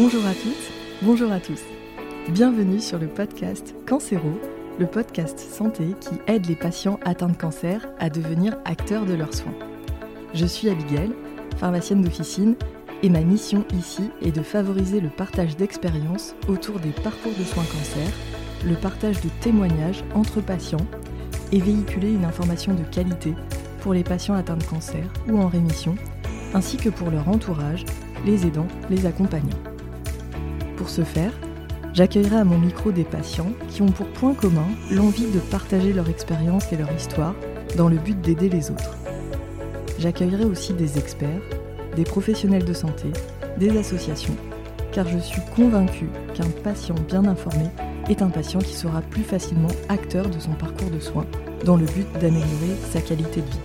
Bonjour à toutes, bonjour à tous. Bienvenue sur le podcast Cancéro, le podcast santé qui aide les patients atteints de cancer à devenir acteurs de leurs soins. Je suis Abigail, pharmacienne d'officine, et ma mission ici est de favoriser le partage d'expériences autour des parcours de soins cancer, le partage de témoignages entre patients et véhiculer une information de qualité pour les patients atteints de cancer ou en rémission, ainsi que pour leur entourage, les aidants, les accompagnants. Pour ce faire, j'accueillerai à mon micro des patients qui ont pour point commun l'envie de partager leur expérience et leur histoire dans le but d'aider les autres. J'accueillerai aussi des experts, des professionnels de santé, des associations, car je suis convaincue qu'un patient bien informé est un patient qui sera plus facilement acteur de son parcours de soins dans le but d'améliorer sa qualité de vie.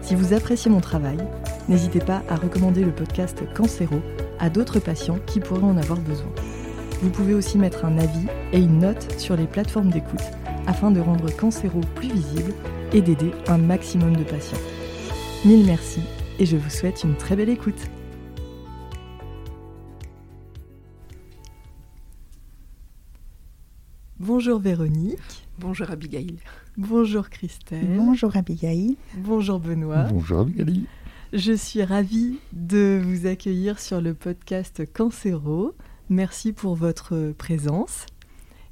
Si vous appréciez mon travail, n'hésitez pas à recommander le podcast Cancéro à d'autres patients qui pourraient en avoir besoin. Vous pouvez aussi mettre un avis et une note sur les plateformes d'écoute afin de rendre Cancéro plus visible et d'aider un maximum de patients. Mille merci et je vous souhaite une très belle écoute. Bonjour Véronique. Bonjour Abigail. Bonjour Christelle. Bonjour Abigail. Bonjour Benoît. Bonjour Abigail. Je suis ravie de vous accueillir sur le podcast Cancéro. Merci pour votre présence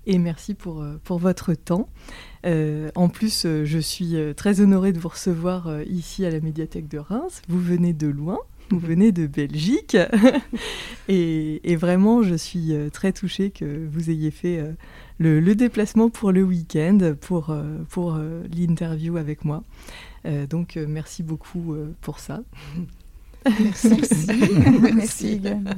et merci pour, pour votre temps. Euh, en plus, je suis très honorée de vous recevoir ici à la médiathèque de Reims. Vous venez de loin, vous venez de Belgique. et, et, vraiment, je suis très touchée que vous ayez fait le, le déplacement pour le week-end, pour, pour l'interview avec moi. Euh, donc, merci beaucoup pour ça. Merci. merci également.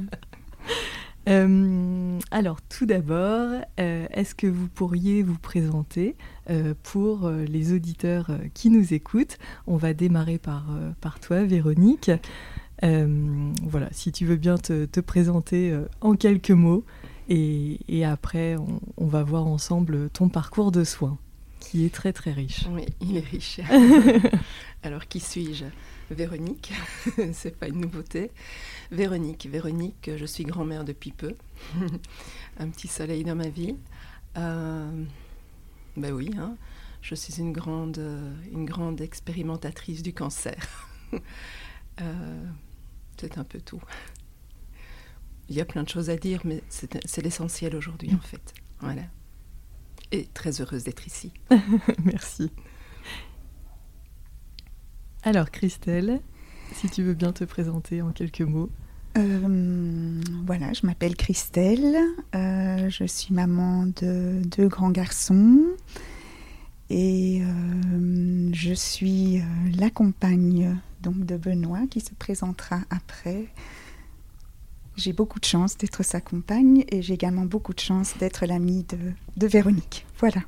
Euh, alors, tout d'abord, euh, est-ce que vous pourriez vous présenter euh, pour les auditeurs qui nous écoutent? On va démarrer par, par toi, Véronique. voilà, si tu veux bien te, te présenter en quelques mots, et, et après, on, on, va voir ensemble ton parcours de soins, qui est très très riche. Oui, il est riche. alors, qui suis-je? Véronique, c'est pas une nouveauté. Véronique, Véronique, je suis grand-mère depuis peu. Un petit soleil dans ma vie. Euh, ben oui, hein, je suis une grande, une grande expérimentatrice du cancer. euh, c'est un peu tout. Il y a plein de choses à dire, mais c'est l'essentiel aujourd'hui en fait. Voilà. Et très heureuse d'être ici. Merci. Alors Christelle, si tu veux bien te présenter en quelques mots. Euh, voilà, je m'appelle Christelle, euh, je suis maman de deux grands garçons et euh, je suis la compagne donc de Benoît qui se présentera après. J'ai beaucoup de chance d'être sa compagne et j'ai également beaucoup de chance d'être l'amie de, de Véronique. Voilà.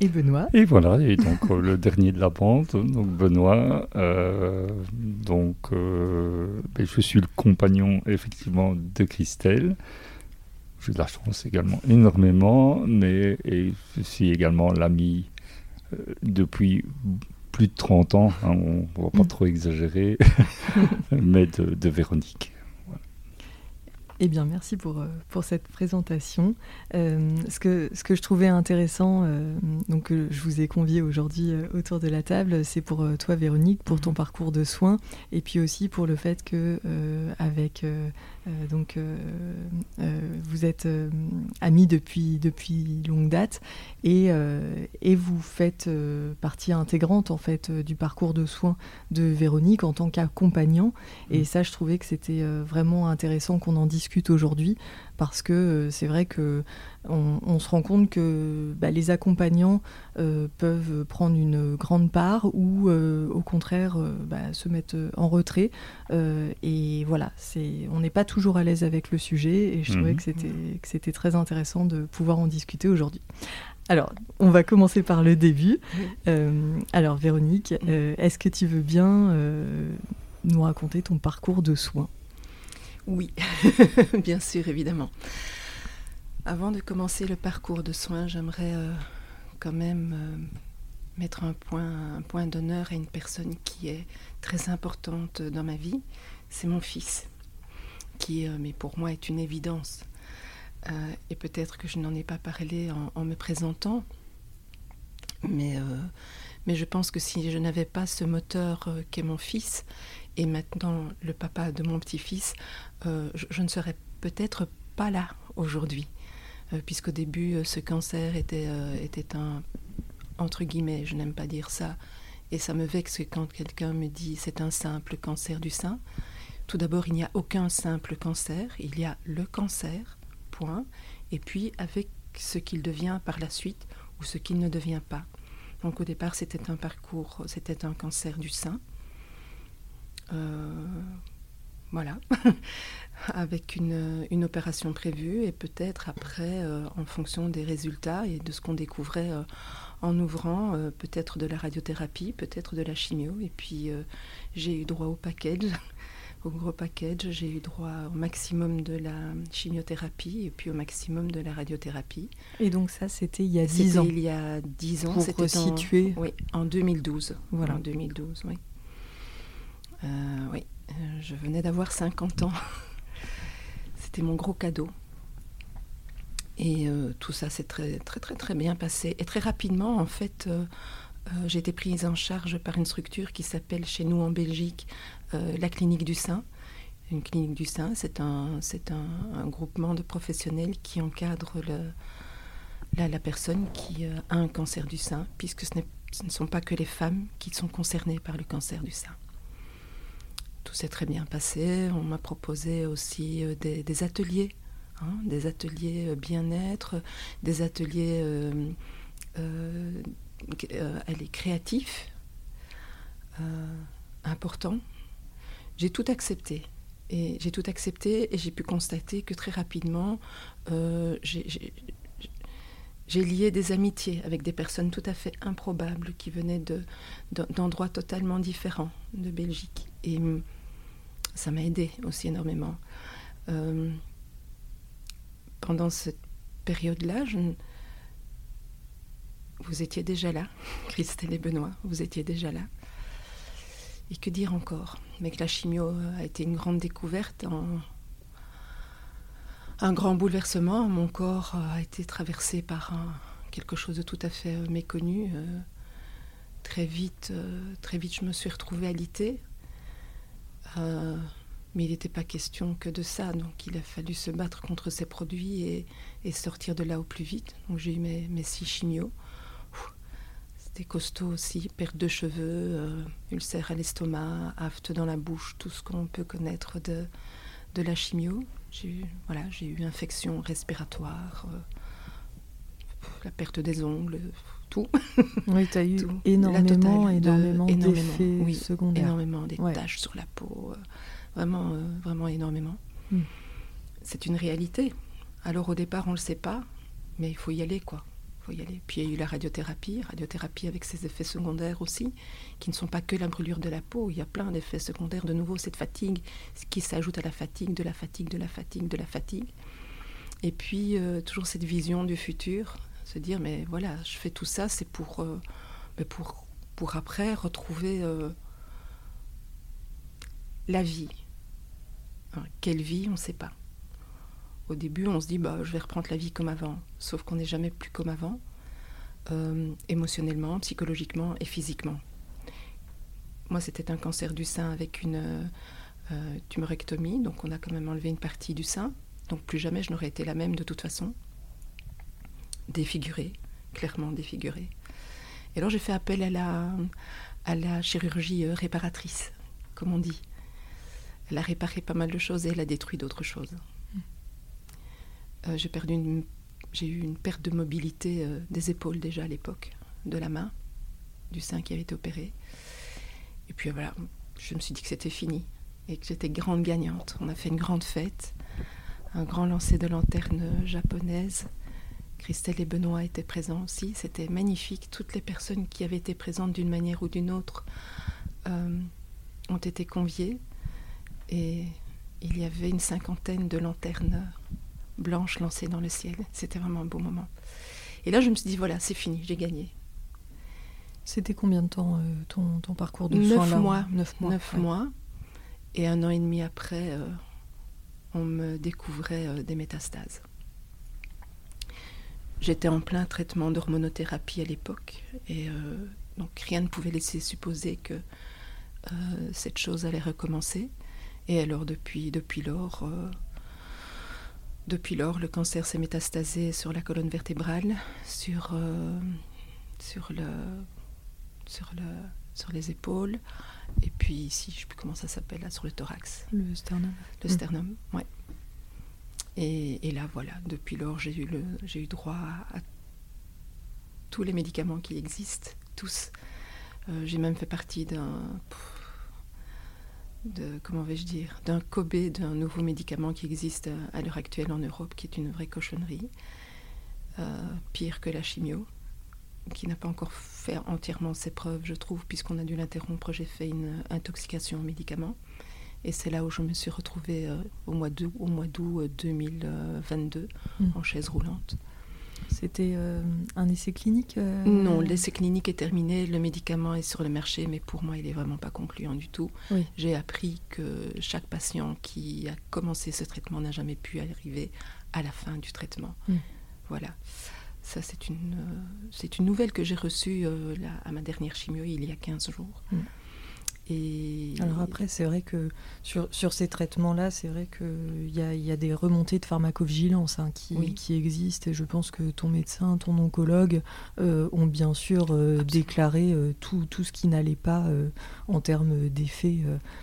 Et Benoît? Et voilà, et donc euh, le dernier de la bande, donc Benoît. Euh, donc, euh, ben, je suis le compagnon effectivement de Christelle. J'ai de la chance également énormément, mais et je suis également l'ami euh, depuis plus de 30 ans, hein, on ne va pas trop exagérer, mais de, de Véronique. Eh bien, merci pour, pour cette présentation. Euh, ce, que, ce que je trouvais intéressant, euh, donc euh, je vous ai convié aujourd'hui autour de la table, c'est pour toi, Véronique, pour ton parcours de soins, et puis aussi pour le fait que avec donc vous êtes amis depuis depuis longue date, et, et vous faites partie intégrante en fait du parcours de soins de Véronique en tant qu'accompagnant. Et ça, je trouvais que c'était vraiment intéressant qu'on en discute aujourd'hui parce que euh, c'est vrai que on, on, se rend compte que bah, les accompagnants euh, peuvent prendre une grande part ou euh, au contraire bah, se mettre en retrait et voilà c'est on n'est pas toujours à l'aise avec le sujet et je trouvais mmh. que c'était que c'était très intéressant de pouvoir en discuter aujourd'hui alors, on va commencer par le début. Euh, alors, Véronique, euh, est-ce que tu veux bien euh, nous raconter ton parcours de soins? Oui, bien sûr, évidemment. Avant de commencer le parcours de soins, j'aimerais quand même mettre un point, d'honneur à une personne qui est très importante dans ma vie. C'est mon fils. qui, mais pour moi, est une évidence. et peut-être que je n'en ai pas parlé en, me présentant, mais, mais je pense que si je n'avais pas ce moteur qu'est mon fils, et maintenant le papa de mon petit-fils, je, ne serais peut-être pas là aujourd'hui. Euh, puisqu'au début, euh, ce cancer était, euh, était un, entre guillemets, je n'aime pas dire ça, et ça me vexe quand quelqu'un me dit c'est un simple cancer du sein. Tout d'abord, il n'y a aucun simple cancer, il y a le cancer, point, et puis avec ce qu'il devient par la suite ou ce qu'il ne devient pas. Donc au départ, c'était un parcours, c'était un cancer du sein. voilà. avec une, opération prévue et peut-être après, euh, en fonction des résultats et de ce qu'on découvrait euh, en ouvrant, euh, peut-être de la radiothérapie, peut-être de la chimio. Et puis j'ai eu droit au package, au gros package. J'ai eu droit au maximum de la chimiothérapie et puis au maximum de la radiothérapie. Et donc ça, c'était il y a 10 ans il y a 10 ans. C'était situé. Oui, en 2012. Voilà. En 2012, oui. oui, je venais d'avoir 50 ans. Mon gros cadeau. Et euh, tout ça s'est très, très, très, très bien passé. Et très rapidement, en fait, euh, euh, j'ai été prise en charge par une structure qui s'appelle chez nous en Belgique la clinique du sein. Une clinique du sein, c'est un, c'est un, groupement de professionnels qui encadre la, la, personne qui a un cancer du sein, puisque ce ne sont pas que les femmes qui sont concernées par le cancer du sein tout s'est très bien passé. On m'a proposé aussi euh, des, ateliers, hein, des ateliers euh, bien-être, des ateliers euh, créatifs, importants. J'ai tout accepté. Et j'ai tout accepté et j'ai pu constater que très rapidement, j'ai lié des amitiés avec des personnes tout à fait improbables qui venaient d'endroits totalement différents de Belgique. Et ça m'a aidé aussi énormément. Euh, pendant cette période-là, vous étiez déjà là, Christelle et Benoît, vous étiez déjà là. Et que dire encore? Mais que la chimio a été une grande découverte, un grand bouleversement. Mon corps a été traversé par quelque chose de tout à fait méconnu. Euh, très vite, euh, très vite, je me suis retrouvée alitée euh, mais il n'était pas question que de ça, donc il a fallu se battre contre ces produits et, sortir de là au plus vite. Donc j'ai eu mes, six chimios. C'était costaud aussi, perte de cheveux, euh, ulcère à l'estomac, afte dans la bouche, tout ce qu'on peut connaître de, de la chimio. J'ai eu, voilà, j'ai eu infection respiratoire, euh, la perte des ongles, tout. Oui, tu as eu énormément, énormément, d'effets oui, secondaires. Énormément, des taches sur la peau, euh, vraiment, euh, vraiment énormément. Hmm. C'est une réalité. Alors au départ, on ne le sait pas, mais il faut y aller, quoi. faut y aller. Puis il y a eu la radiothérapie, radiothérapie avec ses effets secondaires aussi, qui ne sont pas que la brûlure de la peau. Il y a plein d'effets secondaires. De nouveau, cette fatigue qui s'ajoute à la fatigue, de la fatigue, de la fatigue, de la fatigue. Et puis, euh, toujours cette vision du futur, se dire, mais voilà, je fais tout ça, c'est pour, euh, pour, pour après retrouver euh, la vie. Hein, quelle vie, on ne sait pas. Au début, on se dit, bah, je vais reprendre la vie comme avant, sauf qu'on n'est jamais plus comme avant, euh, émotionnellement, psychologiquement et physiquement. Moi, c'était un cancer du sein avec une tumorectomie, donc on a quand même enlevé une partie du sein. Donc plus jamais je n'aurais été la même de toute façon défigurée, clairement défigurée. Et alors j'ai fait appel à la, à la chirurgie euh, réparatrice, comme on dit. Elle a réparé pas mal de choses et elle a détruit d'autres choses. Mm. Euh, j'ai perdu une, j'ai eu une perte de mobilité euh, des épaules déjà à l'époque, de la main, du sein qui avait été opéré. Et puis voilà, je me suis dit que c'était fini et que j'étais grande gagnante. On a fait une grande fête, un grand lancer de lanterne japonaise. Christelle et Benoît étaient présents aussi. C'était magnifique. Toutes les personnes qui avaient été présentes d'une manière ou d'une autre euh, ont été conviées. Et il y avait une cinquantaine de lanternes blanches lancées dans le ciel. C'était vraiment un beau moment. Et là, je me suis dit, voilà, c'est fini, j'ai gagné. C'était combien de temps euh, ton, ton, parcours de soins là mois, Neuf mois. Neuf mois. Et un an et demi après, euh, on me découvrait des métastases. J'étais en plein traitement d'hormonothérapie à l'époque et donc rien ne pouvait laisser supposer que cette chose allait recommencer. Et alors depuis, depuis lors, depuis lors, le cancer s'est métastasé sur la colonne vertébrale, sur, euh, sur, le, sur, le, sur les épaules, et puis ici, je ne sais plus comment ça s'appelle, là, sur le thorax. Le sternum. Le sternum, ouais. Et, là, voilà, depuis lors, j'ai eu, le, j'ai eu droit à, tous les médicaments qui existent, tous. Euh, j'ai même fait partie d'un de comment vais-je dire d'un Kobe d'un nouveau médicament qui existe à, l'heure actuelle en Europe, qui est une vraie cochonnerie, euh, pire que la chimio, qui n'a pas encore fait entièrement ses preuves, je trouve, puisqu'on a dû l'interrompre. J'ai fait une intoxication aux médicaments, et c'est là où je me suis retrouvée euh, au mois d'août, au mois d'août 2022 euh, mmh. en chaise roulante. C'était euh, un essai clinique euh, Non, l'essai clinique est terminé, le médicament est sur le marché, mais pour moi, il n'est vraiment pas concluant du tout. J'ai appris que chaque patient qui a commencé ce traitement n'a jamais pu arriver à la fin du traitement. Hmm. Voilà. Ça, c'est une, euh, c'est une nouvelle que j'ai reçue à ma dernière chimio il y a 15 jours. Alors après, c'est vrai que sur, sur ces traitements-là, c'est vrai qu'il y a, y a des remontées de pharmacovigilance hein, qui, qui, existent. Et je pense que ton médecin, ton oncologue euh, ont bien sûr euh, déclaré euh, tout, tout, ce qui n'allait pas en termes d'effets,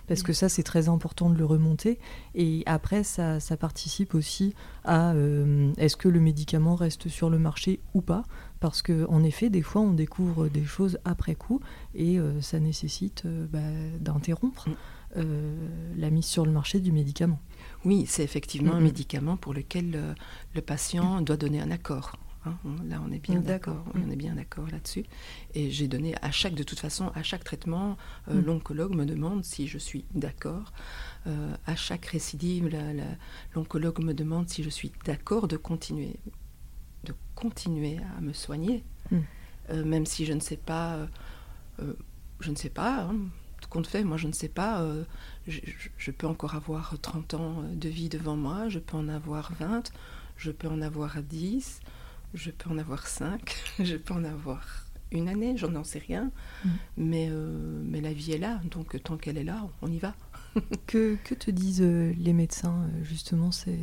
parce que ça, c'est très important de le remonter. Et après, ça, ça participe aussi à est-ce que le médicament reste sur le marché ou pas? Parce qu'en effet, des fois, on découvre des choses après coup et euh, ça nécessite euh, bah, d'interrompre mm. euh, la mise sur le marché du médicament. Oui, c'est effectivement un médicament pour lequel le patient doit donner un accord. Hein. Là, on est bien d'accord. On est bien d'accord là-dessus. Et j'ai donné à chaque, de toute façon, à chaque traitement, mm. l'oncologue me demande si je suis d'accord. à chaque récidive, l'oncologue me demande si je suis d'accord de continuer de continuer à me soigner, hmm. euh, même si je ne sais pas, euh, euh, je ne sais pas, hein, tout compte fait, moi je ne sais pas, je, peux encore avoir 30 ans de vie devant moi, je peux en avoir 20, je peux en avoir 10, je peux en avoir 5, je peux en avoir une année, j'en n'en sais rien, hmm. mais, mais la vie est là, donc tant qu'elle est là, on y va. que, que te disent les médecins, justement, c'est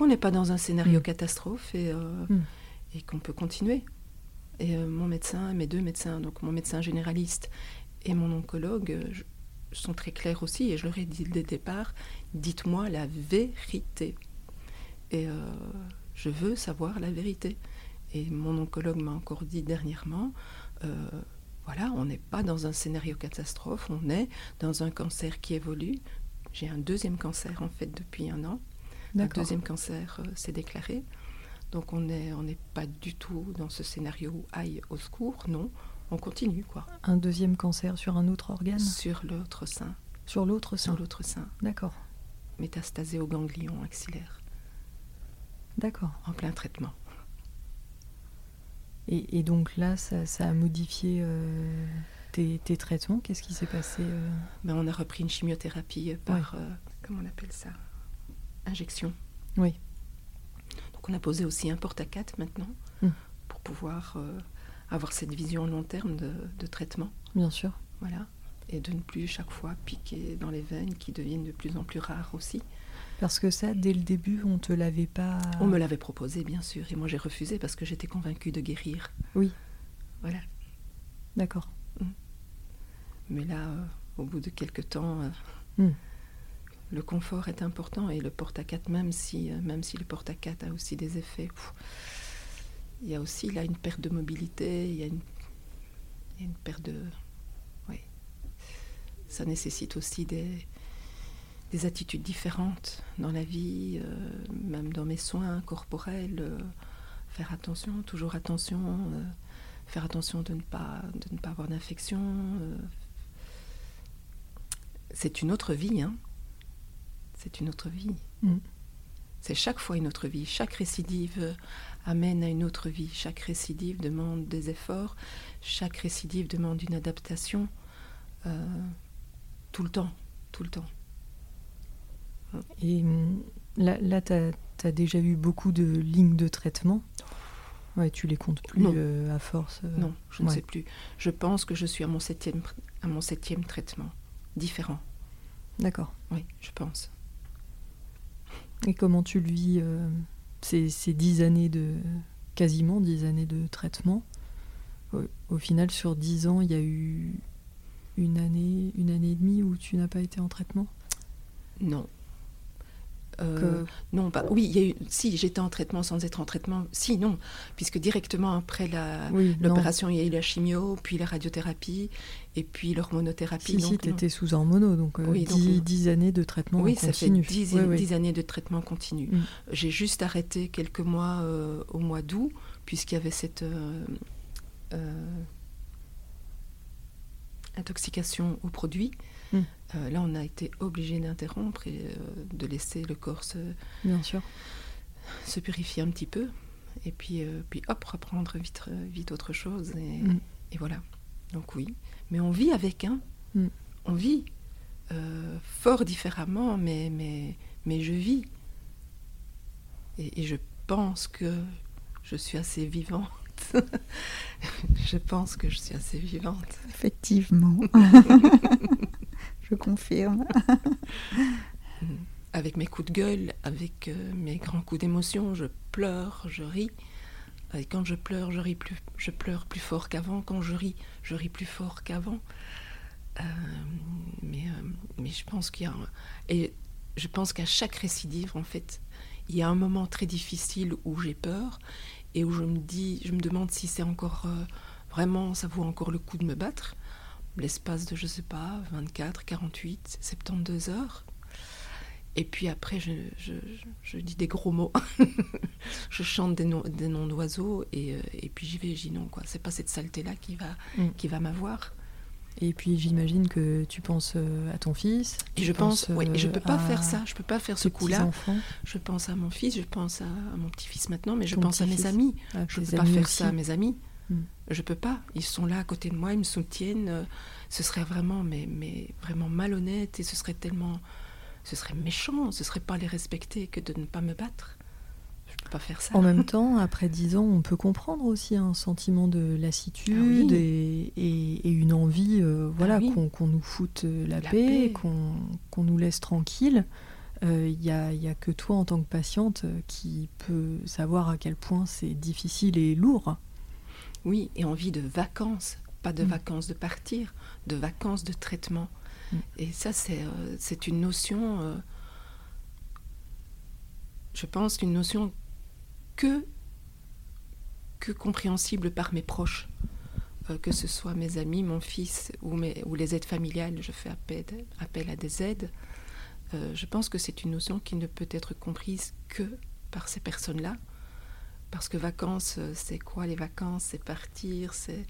qu'on n'est pas dans un scénario mm. catastrophe et, euh, mm. et qu'on peut continuer. Et euh, mon médecin, mes deux médecins, donc mon médecin généraliste et mon oncologue, euh, sont très clairs aussi. Et je leur ai dit dès le départ, dites-moi la vérité. Et je veux savoir la vérité. Et mon oncologue m'a encore dit dernièrement, voilà, on n'est pas dans un scénario catastrophe, on est dans un cancer qui évolue. J'ai un deuxième cancer en fait depuis un an. Un deuxième cancer euh, s'est déclaré. Donc on n'est on pas du tout dans ce scénario où aïe au secours, non, on continue quoi. Un deuxième cancer sur un autre organe? Sur l'autre sein. Sur l'autre sein Sur l'autre sein. D'accord. Métastasé au ganglion axillaire. D'accord. En plein traitement. Et, donc là, ça, a modifié euh, tes, traitements? Qu'est-ce qui s'est passé euh? ben, On a repris une chimiothérapie par, comment on appelle ça? Injection. Oui. Donc on a posé aussi un porte-à-4 maintenant hmm. pour pouvoir euh, avoir cette vision long terme de, traitement. Bien sûr. Voilà. Et de ne plus chaque fois piquer dans les veines qui deviennent de plus en plus rares aussi. Parce que ça, dès le début, on te l'avait pas. On me l'avait proposé, bien sûr, et moi j'ai refusé parce que j'étais convaincue de guérir. Oui. Voilà. D'accord. Hmm. Mais là, euh, au bout de quelques temps, euh, hmm le confort est important et le porte-à-4, même si, euh, même si le porte-à-4 a aussi des effets, il y a aussi là une perte de mobilité, il y a une, une perte de... Oui. Ça nécessite aussi des, des attitudes différentes dans la vie, euh, même dans mes soins corporels. Euh, faire attention, toujours attention, faire attention de ne pas, de ne pas avoir d'infection. c'est une autre vie, hein c'est une autre vie. Mm. C'est chaque fois une autre vie. Chaque récidive amène à une autre vie. Chaque récidive demande des efforts. Chaque récidive demande une adaptation. Euh, tout le temps. Tout le temps. Et hum, là, là tu as, déjà eu beaucoup de lignes de traitement? Ouais, tu les comptes plus euh, à force. Euh, non, je ne sais plus. Je pense que je suis à mon septième, à mon septième traitement, différent. D'accord. Oui, je pense. Et comment tu le vis euh, ces, ces, dix années de quasiment dix années de traitement? Au, final, sur dix ans, il y a eu une année, une année et demie où tu n'as pas été en traitement? Non. Euh, non, bah, oui, il y a eu, si j'étais en traitement sans être en traitement, si, non, puisque directement après l'opération, il y a eu la chimio, puis la radiothérapie, et puis l'hormonothérapie. Si, si, tu étais sous hormono, donc, euh, oui, 10, années de traitement oui, continu. ça fait 10, années de traitement continu. Mm. J'ai juste arrêté quelques mois euh, au mois d'août, puisqu'il y avait cette intoxication aux produits. Euh, là, on a été obligé d'interrompre et euh, de laisser le corps se, Bien sûr. se purifier un petit peu. Et puis, euh, puis hop, reprendre vite, vite autre chose. Et, hmm. et, voilà. Donc oui. Mais on vit avec, hein. Hmm. On vit fort différemment, mais, mais, mais je vis. Et, et je pense que je suis assez vivante je pense que je suis assez vivante. Effectivement. je confirme. avec mes coups de gueule, avec euh, mes grands coups d'émotion, je pleure, je ris. Et quand je pleure, je, ris plus, je pleure plus fort qu'avant. Quand je ris, je ris plus fort qu'avant. Euh, mais, euh, mais je pense qu'il et je pense qu'à chaque récidive, en fait, il y a un moment très difficile où j'ai peur et où je me dis, je me demande si c'est encore vraiment, ça vaut encore le coup de me battre. L'espace de, je sais pas, 24, 48, 72 heures. Et puis après, je, je, je dis des gros mots. je chante des, noms, des noms d'oiseaux et, euh, et, puis j'y vais, j'y non, quoi. C'est pas cette saleté-là qui va, mm. qui va m'avoir. Et puis j'imagine que tu penses euh, à ton fils. Et je pense, oui, je peux pas faire ça, je peux pas faire ce coup-là. Je pense à mon fils, je pense à, mon petit-fils maintenant, mais je pense à mes amis. Ah, je peux pas faire ça à mes amis. Je hmm. Je peux pas. Ils sont là à côté de moi, ils me soutiennent. Euh, ce serait vraiment, mais, mais vraiment malhonnête et ce serait tellement, ce serait méchant. Ce serait pas les respecter que de ne pas me battre pas faire ça. En même temps, après dix ans, on peut comprendre aussi un sentiment de lassitude ah et, une envie euh, voilà, ah qu'on nous foute la, paix, qu'on nous laisse tranquille. Il euh, n'y a, y a, que toi en tant que patiente qui peut savoir à quel point c'est difficile et lourd. Oui, et envie de vacances, pas de mm. vacances de partir, de vacances de traitement. Mm. Et ça, c'est euh, une notion, je pense, une notion que, que compréhensible par mes proches, euh, que ce soit mes amis, mon fils ou, mes, ou les aides familiales, je fais appel, appel à des aides. Euh, je pense que c'est une notion qui ne peut être comprise que par ces personnes-là. Parce que vacances, euh, c'est quoi les vacances? C'est partir, c'est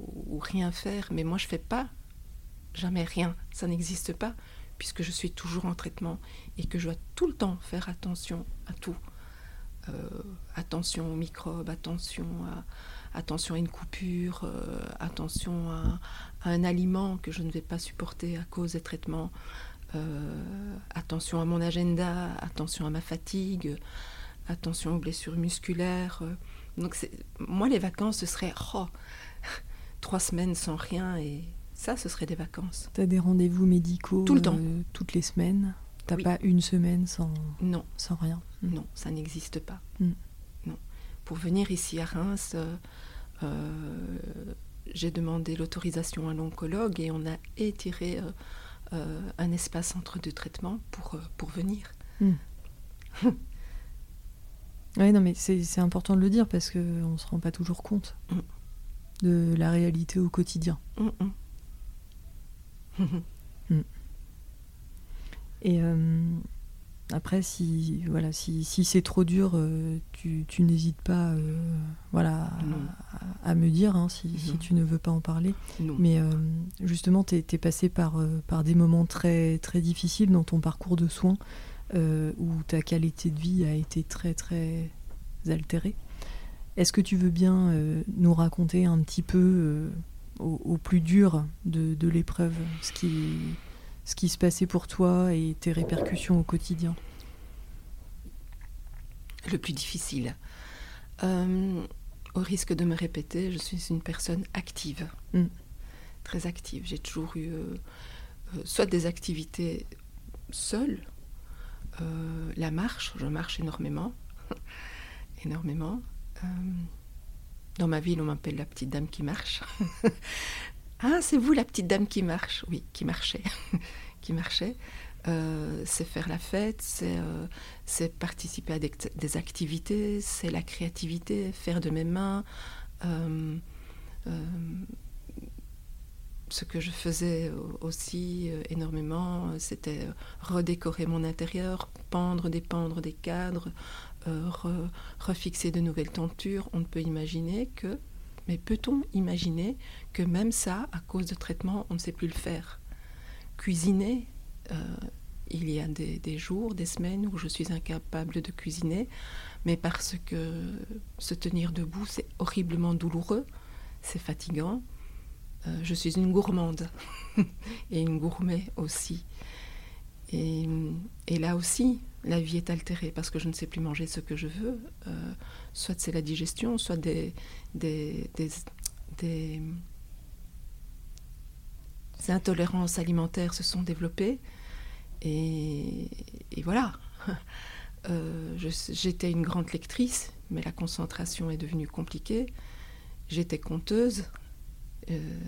ou rien faire. Mais moi, je fais pas jamais rien. Ça n'existe pas puisque je suis toujours en traitement et que je dois tout le temps faire attention à tout. Euh, attention aux microbes, attention à, attention à une coupure, euh, attention à, un aliment que je ne vais pas supporter à cause des traitements, attention à mon agenda, attention à ma fatigue, attention aux blessures musculaires. Donc moi, les vacances, ce serait oh, trois semaines sans rien et ça, ce serait des vacances. Tu as des rendez-vous médicaux Tout le temps. toutes les semaines? T'as pas une semaine sans, non. sans rien? Mm. Non, ça n'existe pas. Mm. Non. Pour venir ici à Reims, euh, euh, j'ai demandé l'autorisation à l'oncologue et on a étiré euh, un espace entre deux traitements pour, pour venir. Mm. oui, non, mais c'est important de le dire parce qu'on ne se rend pas toujours compte de la réalité au quotidien. Et euh, après, si, voilà, si, si c'est trop dur, euh, tu, tu n'hésites pas euh, voilà, à, me dire hein, si, si, tu ne veux pas en parler. Mais justement, tu es, passé par, par des moments très, très difficiles dans ton parcours de soins où ta qualité de vie a été très, très altérée. Est-ce que tu veux bien nous raconter un petit peu au, au, plus dur de, de l'épreuve ce qui ce qui se passait pour toi et tes répercussions au quotidien? Le plus difficile. Euh, au risque de me répéter, je suis une personne active, mm. très active. J'ai toujours eu euh, euh, soit des activités seules, la marche, je marche énormément, énormément. dans ma ville, on m'appelle la petite dame qui marche. Ah, c'est vous la petite dame qui marche? Oui, qui marchait. qui marchait. Euh, c'est faire la fête, c'est euh, participer à des, activités, c'est la créativité, faire de mes mains. Euh, ce que je faisais aussi énormément, c'était redécorer mon intérieur, pendre, dépendre des cadres, refixer de nouvelles tentures. On ne peut imaginer que mais peut-on imaginer que même ça, à cause de traitement, on ne sait plus le faire? Cuisiner, euh, il y a des, jours, des semaines où je suis incapable de cuisiner, mais parce que se tenir debout, c'est horriblement douloureux, c'est fatigant. Euh, je suis une gourmande et une gourmet aussi. Et, là aussi, la vie est altérée parce que je ne sais plus manger ce que je veux. Euh, soit c'est la digestion, soit des, intolérances alimentaires se sont développées. Et, voilà. Euh, j'étais une grande lectrice, mais la concentration est devenue compliquée. J'étais conteuse. Euh,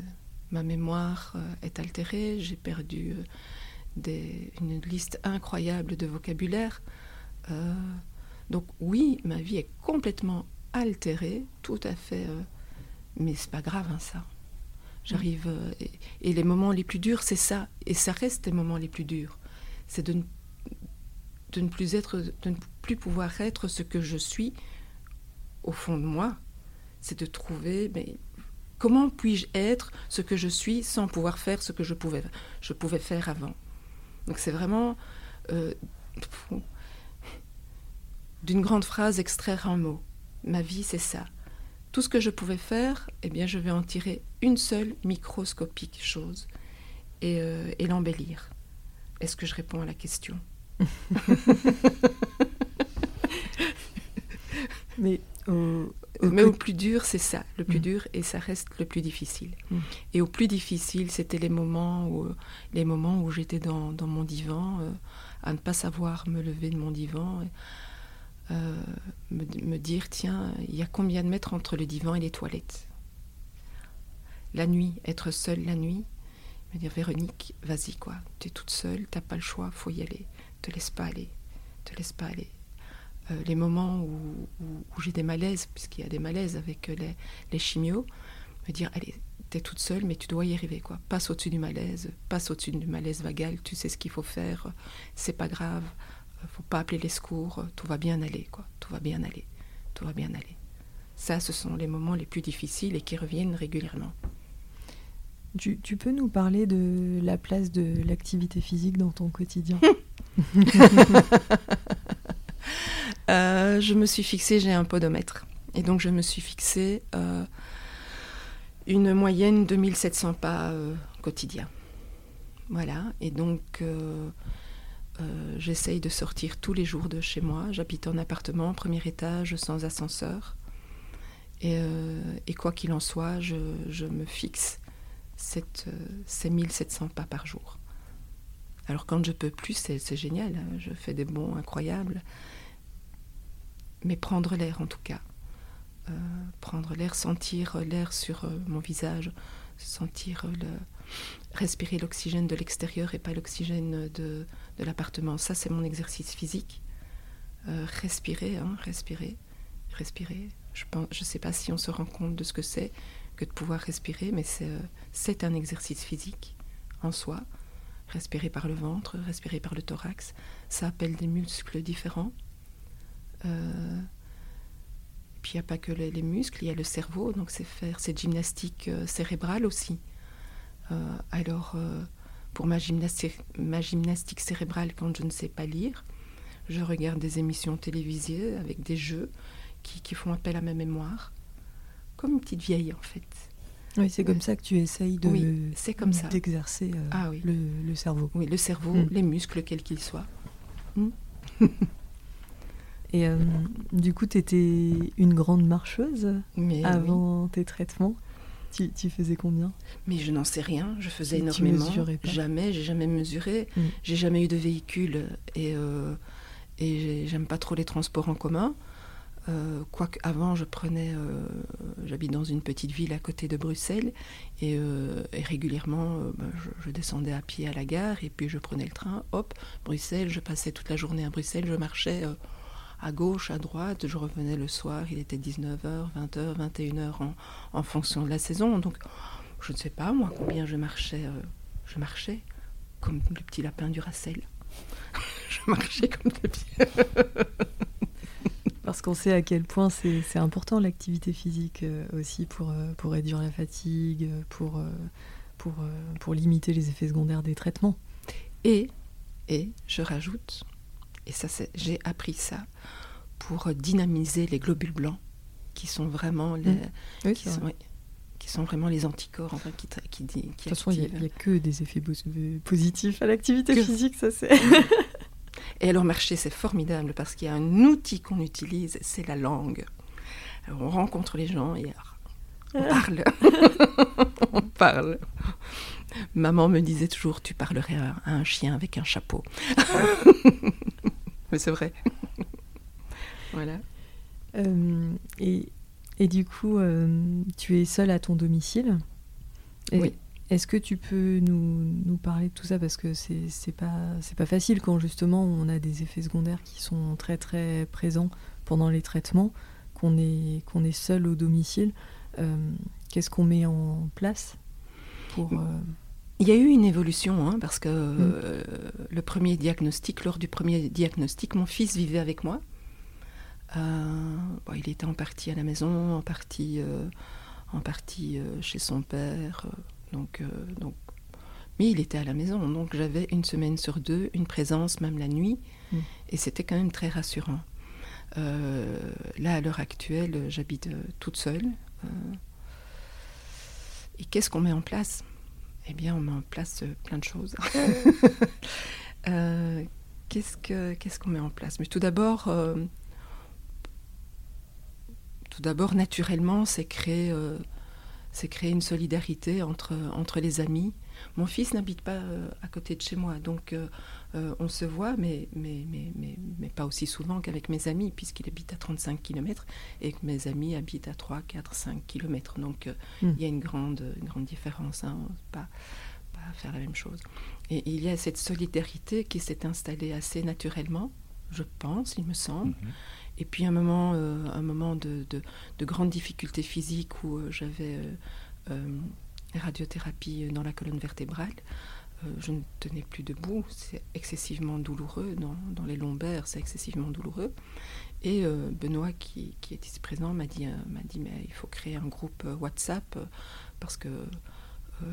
ma mémoire est altérée. J'ai perdu une liste incroyable de vocabulaire. Euh, donc oui, ma vie est complètement altérée, tout à fait, euh, mais c'est pas grave hein, ça. J'arrive euh, et, les moments les plus durs, c'est ça, et ça reste les moments les plus durs. C'est de, de ne plus être, de ne plus pouvoir être ce que je suis au fond de moi. C'est de trouver, mais comment puis-je être ce que je suis sans pouvoir faire ce que je pouvais, je pouvais faire avant? Donc c'est vraiment euh, d'une grande phrase extraire un mot. Ma vie, c'est ça. Tout ce que je pouvais faire, eh bien, je vais en tirer une seule microscopique chose et, euh, l'embellir. Est-ce que je réponds à la question? Mais au, mais au plus dur, c'est ça, le plus mm. dur, et ça reste le plus difficile. Mm. Et au plus difficile, c'était les moments où, les moments où j'étais dans, dans, mon divan, euh, à ne pas savoir me lever de mon divan, euh, me, me, dire, tiens, il y a combien de mètres entre le divan et les toilettes? La nuit, être seule la nuit, me dire, Véronique, vas-y, quoi, tu es toute seule, t'as pas le choix, faut y aller, te laisse pas aller, te laisse pas aller. Euh, les moments où, j'ai des malaises, puisqu'il y a des malaises avec euh, les, les chimios, me dire allez, t'es toute seule, mais tu dois y arriver, quoi. Passe au-dessus du malaise, passe au-dessus du malaise vagal, tu sais ce qu'il faut faire, c'est pas grave, euh, faut pas appeler les secours, tout va bien aller, quoi. Tout va bien aller, tout va bien aller. Ça, ce sont les moments les plus difficiles et qui reviennent régulièrement. Tu, tu peux nous parler de la place de l'activité physique dans ton quotidien? Euh, je me suis fixé, j'ai un podomètre. Et donc je me suis fixé euh, une moyenne de 1700 pas euh, quotidiens. Voilà. Et donc j'essaye de sortir tous les jours de chez moi. J'habite en appartement, premier étage, sans ascenseur. Et, quoi qu'il en soit, je, me fixe ces 1700 pas par jour. Alors quand je peux plus, c'est génial. Hein. Je fais des bons incroyables mais prendre l'air en tout cas. Euh, prendre l'air, sentir l'air sur euh, mon visage, sentir le, respirer l'oxygène de l'extérieur et pas l'oxygène de, de l'appartement. Ça, c'est mon exercice physique. Euh, respirer, hein, respirer, respirer. Je ne sais pas si on se rend compte de ce que c'est que de pouvoir respirer, mais c'est un exercice physique en soi. Respirer par le ventre, respirer par le thorax, ça appelle des muscles différents. Euh, puis il n'y a pas que les, muscles, il y a le cerveau, donc c'est faire cette gymnastique euh, cérébrale aussi. Euh, alors, pour ma gymnastique, ma gymnastique cérébrale, quand je ne sais pas lire, je regarde des émissions télévisées avec des jeux qui, qui, font appel à ma mémoire, comme une petite vieille en fait. Oui, c'est comme ça que tu essayes de oui, c'est comme ça d'exercer ah, oui. le, le, cerveau. Oui, le cerveau, mm. les muscles, quels qu'ils soient. Mm. Et euh, du coup, tu étais une grande marcheuse Mais avant tes traitements. Tu, tu, faisais combien? Mais je n'en sais rien. Je faisais tu énormément. Pas? Jamais, j'ai jamais mesuré. Mm. J'ai jamais eu de véhicule et, euh, et j'aime pas trop les transports en commun. Euh, Quoique avant, je prenais, euh, j'habite dans une petite ville à côté de Bruxelles, et, euh, et régulièrement, ben, je, je, descendais à pied à la gare, et puis je prenais le train, hop, Bruxelles, je passais toute la journée à Bruxelles, je marchais à gauche, à droite, je revenais le soir, il était 19h, 20h, 21h en, en fonction de la saison, donc je ne sais pas moi combien je marchais, euh, je marchais comme le petit lapin du Racel. je marchais comme des pieds. Parce qu'on sait à quel point c'est important l'activité physique euh, aussi pour, euh, pour réduire la fatigue, pour, euh, pour, pour limiter les effets secondaires des traitements. Et, et je rajoute, et ça j'ai appris ça, pour dynamiser les globules blancs, qui sont vraiment les, mmh. oui, qui, sont, oui, qui sont vraiment les anticorps enfin, qui, qui, qui, qui De toute façon, il n'y a, a, que des effets positifs à l'activité physique, ça c'est... Et alors marcher, c'est formidable parce qu'il y a un outil qu'on utilise, c'est la langue. Alors, on rencontre les gens et on parle. on parle. Maman me disait toujours, tu parlerais à, un chien avec un chapeau. Mais c'est vrai. voilà. Euh, et, et, du coup, euh, tu es seule à ton domicile et, Oui. Est-ce que tu peux nous, nous, parler de tout ça? Parce que c'est pas, pas facile quand justement on a des effets secondaires qui sont très très présents pendant les traitements, qu'on est, qu'on est seul au domicile. Euh, Qu'est-ce qu'on met en place pour, euh... Il y a eu une évolution, hein, parce que mm. euh, le premier diagnostic, lors du premier diagnostic, mon fils vivait avec moi. Euh, bon, il était en partie à la maison, en partie, en partie chez son père donc, euh, donc, mais il était à la maison, donc j'avais une semaine sur deux une présence, même la nuit, mm. et c'était quand même très rassurant. Euh, là, à l'heure actuelle, j'habite euh, toute seule. Euh, et qu'est-ce qu'on met en place? Eh bien, on met en place euh, plein de choses. qu'est-ce qu'on qu qu'on met en place? Mais tout d'abord, tout d'abord, naturellement, c'est créer une solidarité entre, entre les amis. Mon fils n'habite pas euh, à côté de chez moi, donc euh, euh, on se voit, mais, mais, mais, mais, mais pas aussi souvent qu'avec mes amis, puisqu'il habite à 35 km et que mes amis habitent à 3, 4, 5 km. Donc il mm. y a une grande, une grande différence, hein, pas, pas faire la même chose. Et il y a cette solidarité qui s'est installée assez naturellement, je pense, il me semble. -hmm. Et puis un moment, euh, un moment de, de, de grandes difficultés physiques où euh, j'avais euh, euh, radiothérapie dans la colonne vertébrale. Je ne tenais plus debout, c'est excessivement douloureux, dans, dans les lombaires c'est excessivement douloureux. Et Benoît, qui, qui, est ici présent, m'a dit, m'a dit mais il faut créer un groupe WhatsApp parce que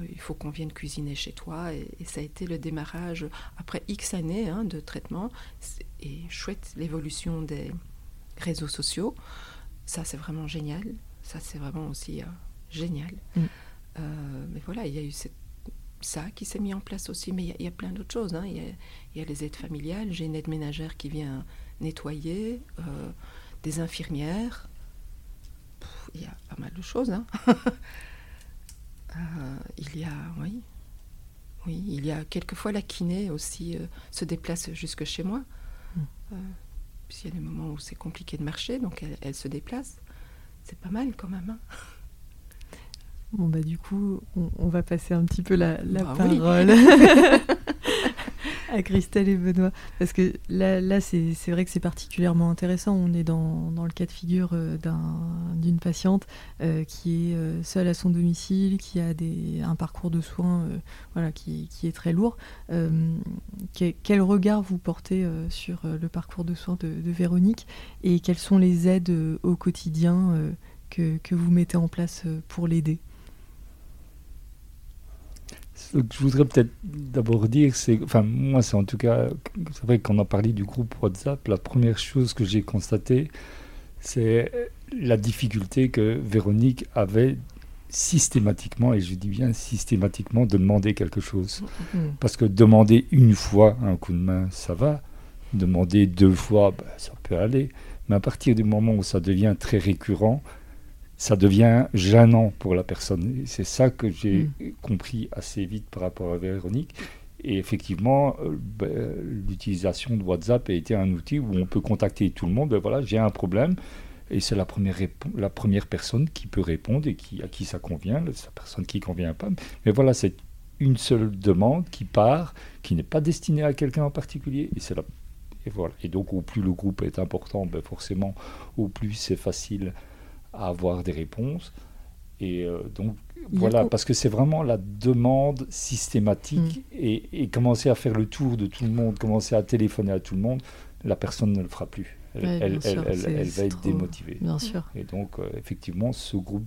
il faut qu'on vienne cuisiner chez toi. Et, et, ça a été le démarrage, après X années hein, de traitement, et chouette l'évolution des, réseaux sociaux. Ça, c'est vraiment génial. Ça, c'est vraiment aussi euh, génial. Mm. Euh, mais voilà, il y a eu cette, ça qui s'est mis en place aussi. Mais il y, y, a plein d'autres choses. Hein. Il, y a, il, y a, les aides familiales. J'ai une aide ménagère qui vient nettoyer, euh, des infirmières. Il y a pas mal de choses. Hein. il y a, oui. Oui, il y a quelquefois la kiné aussi se déplace jusque chez moi. Mm Puisqu'il y a des moments où c'est compliqué de marcher, donc elle, elle se déplace. C'est pas mal quand même. Hein bon, bah du coup, on, on, va passer un petit peu la, la bah, parole oui. à Christelle et Benoît. Parce que là, là c'est vrai que c'est particulièrement intéressant. On est dans, dans le cas de figure euh, d'une un, patiente euh, qui est euh, seule à son domicile, qui a des, un parcours de soins euh, voilà, qui, qui, est très lourd. Euh, quel, regard vous portez sur le parcours de soins de, de, Véronique et quelles sont les aides au quotidien que, que vous mettez en place pour l'aider? Ce que je voudrais peut-être d'abord dire, c'est, enfin moi c'est en tout cas, c'est vrai qu'on a parlé du groupe WhatsApp, la première chose que j'ai constatée, c'est la difficulté que Véronique avait systématiquement, et je dis bien systématiquement, de demander quelque chose. Mm. Parce que demander une fois un coup de main, ça va. Demander deux fois, ben, ça peut aller. Mais à partir du moment où ça devient très récurrent, ça devient gênant pour la personne. C'est ça que j'ai compris assez vite par rapport à Véronique. Et effectivement, euh, ben, l'utilisation de WhatsApp a été un outil où on peut contacter tout le monde. Ben voilà, j'ai un problème. Et c'est la première, la première personne qui peut répondre et qui, à qui ça convient, la personne qui ne convient pas. Mais voilà, c'est une seule demande qui part, qui n'est pas destinée à quelqu'un en particulier. Et, c'est la, et, voilà. et donc, au plus le groupe est important, ben forcément, au plus c'est facile à avoir des réponses. Et euh, donc, voilà, parce que c'est vraiment la demande systématique et, et commencer à faire le tour de tout le monde, commencer à téléphoner à tout le monde, la personne ne le fera plus. Elle, Ouais, elle- bien sûr, elle- elle- c'est- elle c'est va être trop- démotivée. Bien sûr. Et donc, euh, effectivement, ce groupe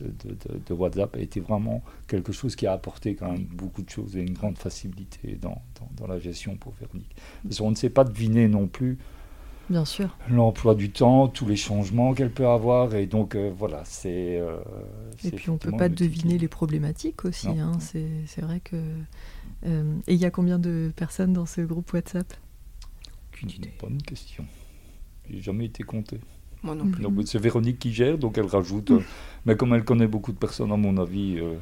de, de- de WhatsApp a été vraiment quelque chose qui a apporté quand même beaucoup de choses et une grande facilité dans, dans- dans la gestion pour Véronique. Parce qu'on ne sait pas deviner non plus Bien sûr. l'emploi du temps, tous les changements qu'elle peut avoir. Et donc, euh, voilà, c'est. euh, Et puis on peut effectivement pas deviner les problématiques aussi. Hein. C'est c'est vrai que. euh, et il y a combien de personnes dans ce groupe WhatsApp? Une bonne question. J'ai jamais été compté. Moi non plus. C'est Véronique qui gère, donc elle rajoute. euh, mais comme elle connaît beaucoup de personnes, à mon avis, euh,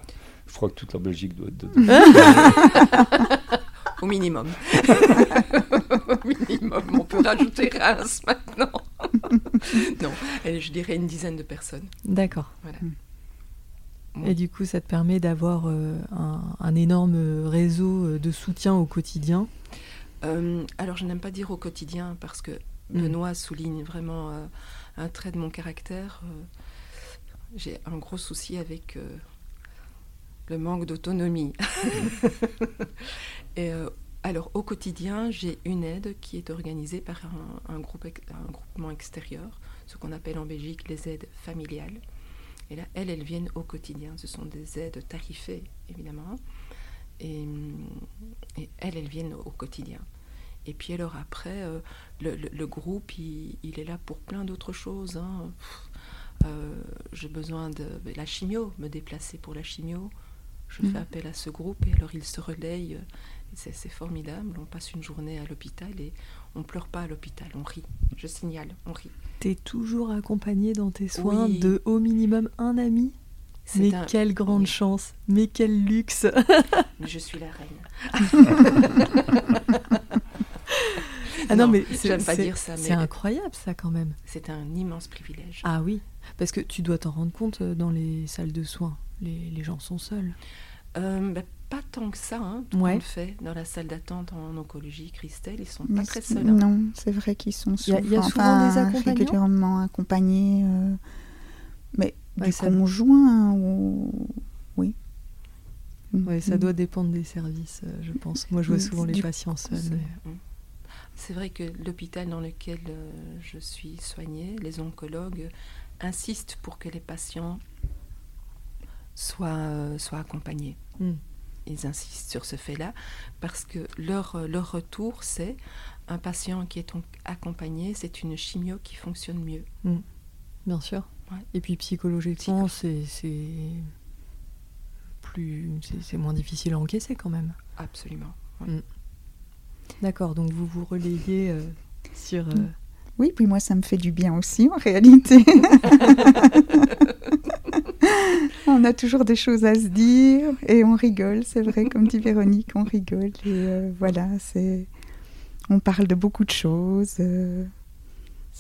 je crois que toute la Belgique doit être dedans. Au minimum. Au minimum. On peut rajouter Reims maintenant. non, je dirais une dizaine de personnes. D'accord. Voilà. Mm. Et du coup, ça te permet d'avoir euh, un, un énorme réseau euh, de soutien au quotidien? Euh, alors, je n'aime pas dire au quotidien parce que Mm. Benoît souligne vraiment euh, un trait de mon caractère. J'ai un gros souci avec le manque d'autonomie. Euh, alors, au quotidien, j'ai une aide qui est organisée par un, groupe, un groupement extérieur, ce qu'on appelle en Belgique les aides familiales. Et là, elles, elles viennent au quotidien. Ce sont des aides tarifées, évidemment. Et, elles, elles viennent au quotidien. Et puis alors après, euh, le, groupe, il, il est là pour plein d'autres choses. hein. Euh, J'ai besoin de la chimio, me déplacer pour la chimio. Je fais appel à ce groupe et alors ils se relayent. C'est formidable. On passe une journée à l'hôpital et on pleure pas à l'hôpital, on rit. Je signale, on rit. T'es toujours accompagné dans tes soins Oui. de au minimum un ami. Mais un- quelle grande oui. chance, mais quel luxe. Mais je suis la reine. Ah non, Non, mais c'est j'aime pas c'est- dire ça, C'est mais- incroyable ça quand même. C'est un immense privilège. Ah oui, parce que tu dois t'en rendre compte euh, dans les salles de soins. Les, les gens sont seuls. Euh, bah, pas tant que ça, hein, tout Ouais. le fait dans la salle d'attente en oncologie, Christelle, ils sont Mais pas très seuls. hein. Non, c'est vrai qu'ils sont Il y a- souvent, il y a souvent enfin, des accompagnants régulièrement accompagnés, euh, mais Ouais, du ça- conjoint ou oui. Ouais, ça Mm. doit dépendre des services, je pense. Moi, je vois Mm, souvent les patients seuls. Mais-. C'est vrai que l'hôpital dans lequel euh, je suis soignée, les oncologues insistent pour que les patients soient, euh, soient accompagnés. Mm. Ils insistent sur ce fait-là parce que leur, euh, leur retour, c'est un patient qui est accompagné, c'est une chimio qui fonctionne mieux. Bien sûr. Ouais. Et puis psychologiquement, c'est c'est plus, c'est- c'est moins difficile à encaisser quand même. Absolument. D'accord. Donc vous vous relayez euh, sur. euh, Oui, puis moi, ça me fait du bien aussi, en réalité. on a toujours des choses à se dire et on rigole, c'est vrai, comme dit Véronique, on rigole. Et euh, voilà, c'est. On parle de beaucoup de choses, de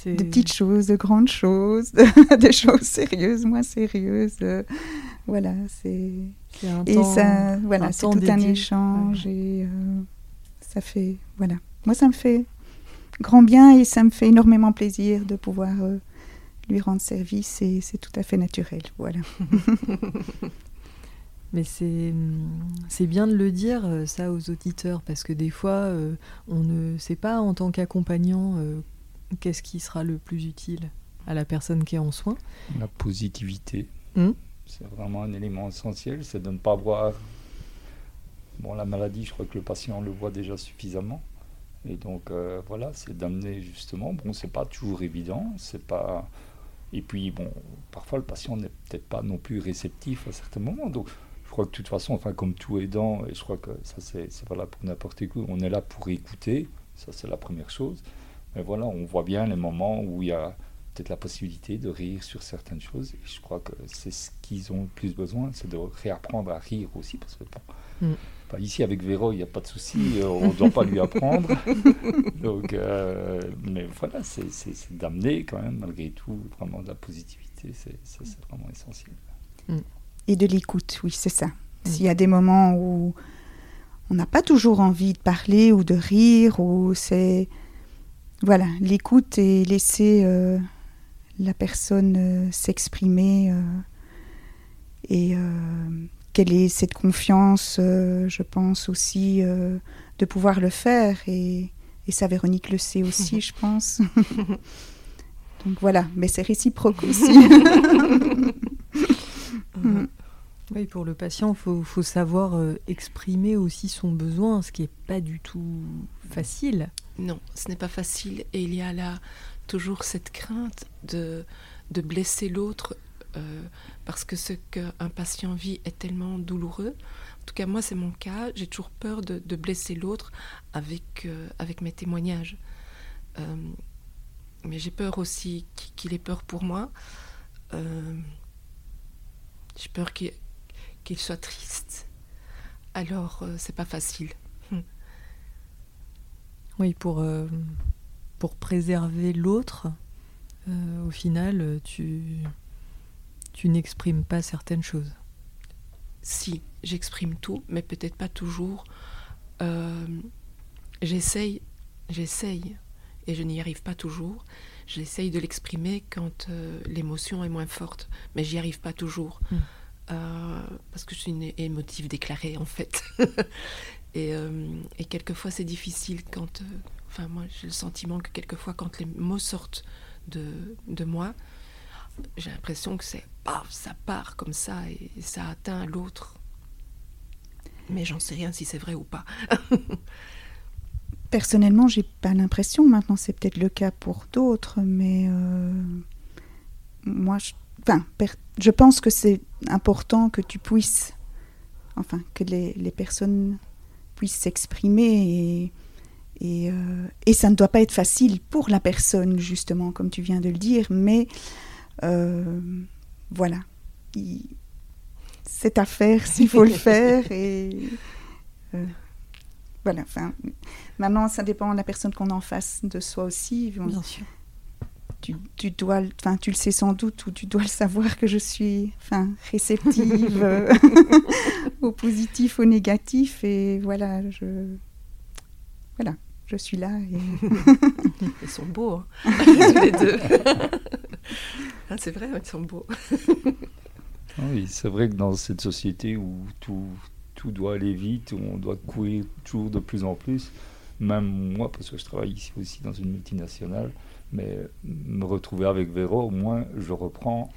petites choses, de grandes choses, des choses sérieuses, moins sérieuses. voilà, c'est. Et ça, voilà, c'est tout un échange et ça fait, voilà. Moi, ça me fait grand bien et ça me fait énormément plaisir de pouvoir euh, lui rendre service et c'est tout à fait naturel, voilà. Mais c'est hum, c'est bien de le dire euh, ça aux auditeurs parce que des fois euh, on ne sait pas en tant qu'accompagnant euh, qu'est-ce qui sera le plus utile à la personne qui est en soins. La positivité, Hmm. c'est vraiment un élément essentiel, c'est de ne pas voir. Bon, la maladie, je crois que le patient le voit déjà suffisamment. Et donc, euh, voilà, c'est d'amener justement. Bon, c'est pas toujours évident, c'est pas. Et puis, bon, parfois le patient n'est peut-être pas non plus réceptif à certains moments. Donc, je crois que de toute façon, enfin, comme tout aidant, et je crois que ça, c'est valable pour n'importe qui, on est là pour écouter. Ça, c'est la première chose. Mais voilà, on voit bien les moments où il y a peut-être la possibilité de rire sur certaines choses. Et je crois que c'est ce qu'ils ont le plus besoin, c'est de réapprendre à rire aussi. Parce que bon, mm. Ici, avec Véro, il n'y a pas de souci, euh, on ne doit pas lui apprendre. Donc, euh, mais voilà, c'est d'amener quand même, malgré tout, vraiment de la positivité. C'est vraiment essentiel. Mm. Et de l'écoute, oui, c'est ça. Mm. S'il y a des moments où on n'a pas toujours envie de parler ou de rire, ou c'est voilà, l'écoute et laisser euh, la personne euh, s'exprimer euh, et quelle est cette confiance, je pense aussi, de pouvoir le faire. Et, et ça, Véronique le sait aussi, je pense. Donc voilà, mais c'est réciproque aussi. Mm. Oui, pour le patient, il faut, savoir euh, exprimer aussi son besoin, ce qui n'est pas du tout facile. Non, ce n'est pas facile. Et il y a là toujours cette crainte de, de blesser l'autre euh, parce que ce qu'un patient vit est tellement douloureux. En tout cas, moi, c'est mon cas. J'ai toujours peur de, blesser l'autre avec, euh, avec mes témoignages. mais j'ai peur aussi qu'il ait peur pour moi. j'ai peur qu'il soit triste, alors euh, c'est pas facile. Hmm. Oui, pour, euh, pour préserver l'autre, euh, au final, tu, tu n'exprimes pas certaines choses. Si, j'exprime tout, mais peut-être pas toujours. j'essaye, j'essaye, et je n'y arrive pas toujours. J'essaye de l'exprimer quand l'émotion est moins forte, mais j'y arrive pas toujours. Hmm. Euh, parce que je suis une émotive déclarée en fait. Euh, et, quelquefois c'est difficile quand, euh, enfin moi j'ai le sentiment que quelquefois quand les mots sortent de, de moi, j'ai l'impression que c'est paf, ça part comme ça et, ça atteint l'autre. Mais j'en sais rien si c'est vrai ou pas. Personnellement, j'ai pas l'impression. Maintenant, c'est peut-être le cas pour d'autres, mais moi, je pense que c'est important que tu puisses, enfin, que les, personnes puissent s'exprimer et, et, euh, et, ça ne doit pas être facile pour la personne, justement, comme tu viens de le dire, mais euh, voilà. C'est à faire s'il faut le faire et euh, voilà. Enfin, maintenant, ça dépend de la personne qu'on en face de soi aussi. Bien sûr tu, dois, enfin, tu le sais sans doute ou tu dois le savoir que je suis, enfin, réceptive euh, au positif, au négatif, et voilà, je, voilà, je suis là. ils sont beaux, hein, les deux. Ah, c'est vrai, ils sont beaux. Ah oui, c'est vrai que dans cette société où tout, tout doit aller vite, où on doit courir toujours de plus en plus, même moi, parce que je travaille ici aussi dans une multinationale, mais me retrouver avec Véro, au moins, je reprends,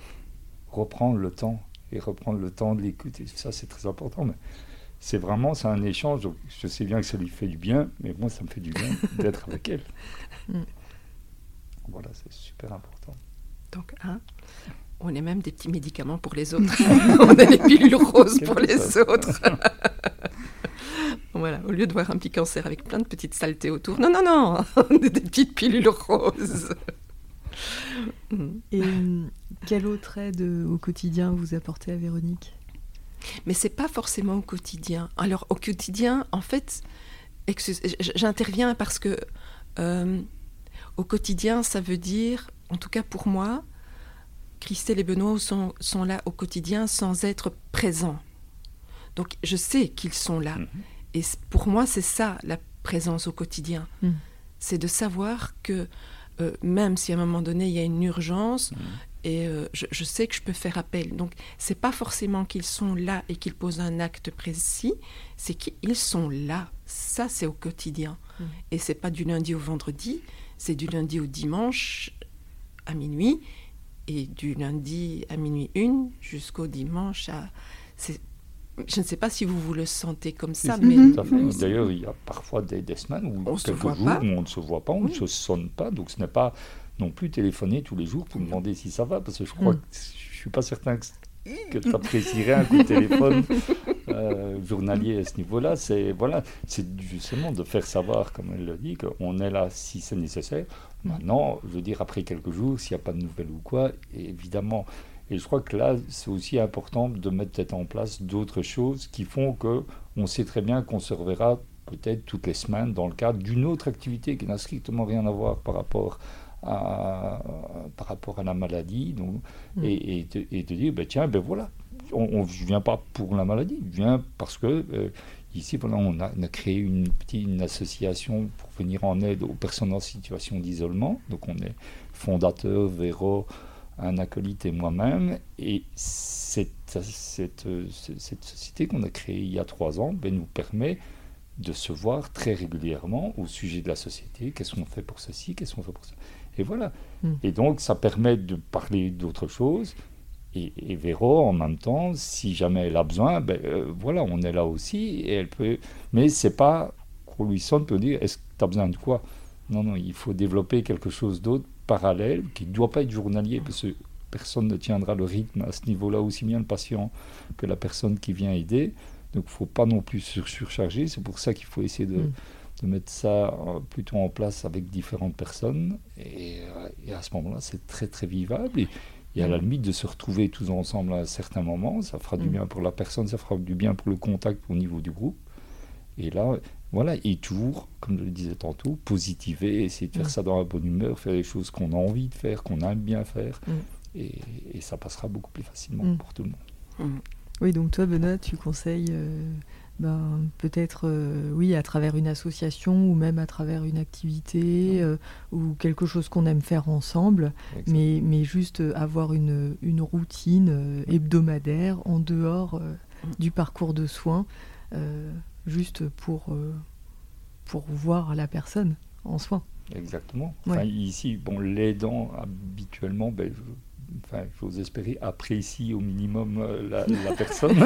reprendre le temps et reprendre le temps de l'écouter. Ça, c'est très important. Mais c'est vraiment, c'est un échange. Donc, je sais bien que ça lui fait du bien, mais moi, ça me fait du bien d'être avec elle. Mm. Voilà, c'est super important. Donc, hein, on est même des petits médicaments pour les autres. on a les pilules roses pour les autres. Voilà, au lieu de voir un petit cancer avec plein de petites saletés autour. Non, non, non, des petites pilules roses. Et euh, quelle autre aide au quotidien vous apportez à Véronique? Mais c'est pas forcément au quotidien. Alors au quotidien, en fait, j'interviens parce que euh, au quotidien, ça veut dire, en tout cas pour moi, Christelle et Benoît sont, sont là au quotidien sans être présents. Donc je sais qu'ils sont là. Mhm. Et pour moi, c'est ça la présence au quotidien. Mm. C'est de savoir que euh, même si à un moment donné il y a une urgence, mm. et euh, je, sais que je peux faire appel. Donc c'est pas forcément qu'ils sont là et qu'ils posent un acte précis, c'est qu'ils sont là. Ça c'est au quotidien. Mm. Et c'est pas du lundi au vendredi, c'est du lundi au dimanche à minuit et du lundi à minuit une jusqu'au dimanche à je ne sais pas si vous vous le sentez comme ça, mais... D'ailleurs, il y a parfois des, semaines ou quelques jours où on ne se voit pas, on ne se sonne pas, donc ce n'est pas non plus téléphoner tous les jours pour demander si ça va, parce que je crois que je suis pas certain que que tu apprécierais un coup de téléphone euh, journalier à ce niveau-là. C'est voilà, c'est justement de faire savoir, comme elle le dit, qu'on est là si c'est nécessaire. Maintenant, je veux dire, après quelques jours, s'il n'y a pas de nouvelles ou quoi, évidemment. Et je crois que là, c'est aussi important de mettre peut-être en place d'autres choses qui font que on sait très bien qu'on se reverra peut-être toutes les semaines dans le cadre d'une autre activité qui n'a strictement rien à voir par rapport par rapport à la maladie. Donc, mm. et, et, te, dire, ben, tiens, ben voilà, on ne vient pas pour la maladie, je viens parce que euh, ici, voilà, on a, on a, créé une petite une association pour venir en aide aux personnes en situation d'isolement. Donc on est fondateur, Véro, un acolyte et moi-même. Et cette, cette, cette, société qu'on a créée il y a trois ans ben, nous permet de se voir très régulièrement au sujet de la société. Qu'est-ce qu'on fait pour ceci? Qu'est-ce qu'on fait pour ça? Et voilà. Hmm. Et donc, ça permet de parler d'autres choses. Et, et, Véro, en même temps, si jamais elle a besoin, ben, euh, voilà, on est là aussi. Et elle peut... Mais c'est pas qu'on lui sonne pour dire est-ce que tu as besoin de quoi? Non, non, il faut développer quelque chose d'autre parallèle qui ne doit pas être journalier parce que personne ne tiendra le rythme à ce niveau-là, aussi bien le patient que la personne qui vient aider. Donc, il ne faut pas non plus surcharger. C'est pour ça qu'il faut essayer de. De mettre ça euh, plutôt en place avec différentes personnes. Et, euh, à ce moment-là, c'est très très vivable. Et, à la mm. limite de se retrouver tous ensemble à certains moments, ça fera du mm. bien pour la personne, ça fera du bien pour le contact au niveau du groupe. Et là, voilà, et toujours, comme je le disais tantôt, positiver, essayer de faire mm. ça dans la bonne humeur, faire les choses qu'on a envie de faire, qu'on aime bien faire. Et, ça passera beaucoup plus facilement pour tout le monde. Oui, donc toi, Benoît, tu conseilles euh, ben, peut-être, euh, oui, à travers une association ou même à travers une activité euh, ou quelque chose qu'on aime faire ensemble, mais, mais juste avoir une, une routine euh, hebdomadaire en dehors du parcours de soins, juste pour, pour voir la personne en soins. Exactement. ici, bon, l'aidant habituellement, ben, enfin, j'ose espérer, apprécie au minimum euh, la, personne.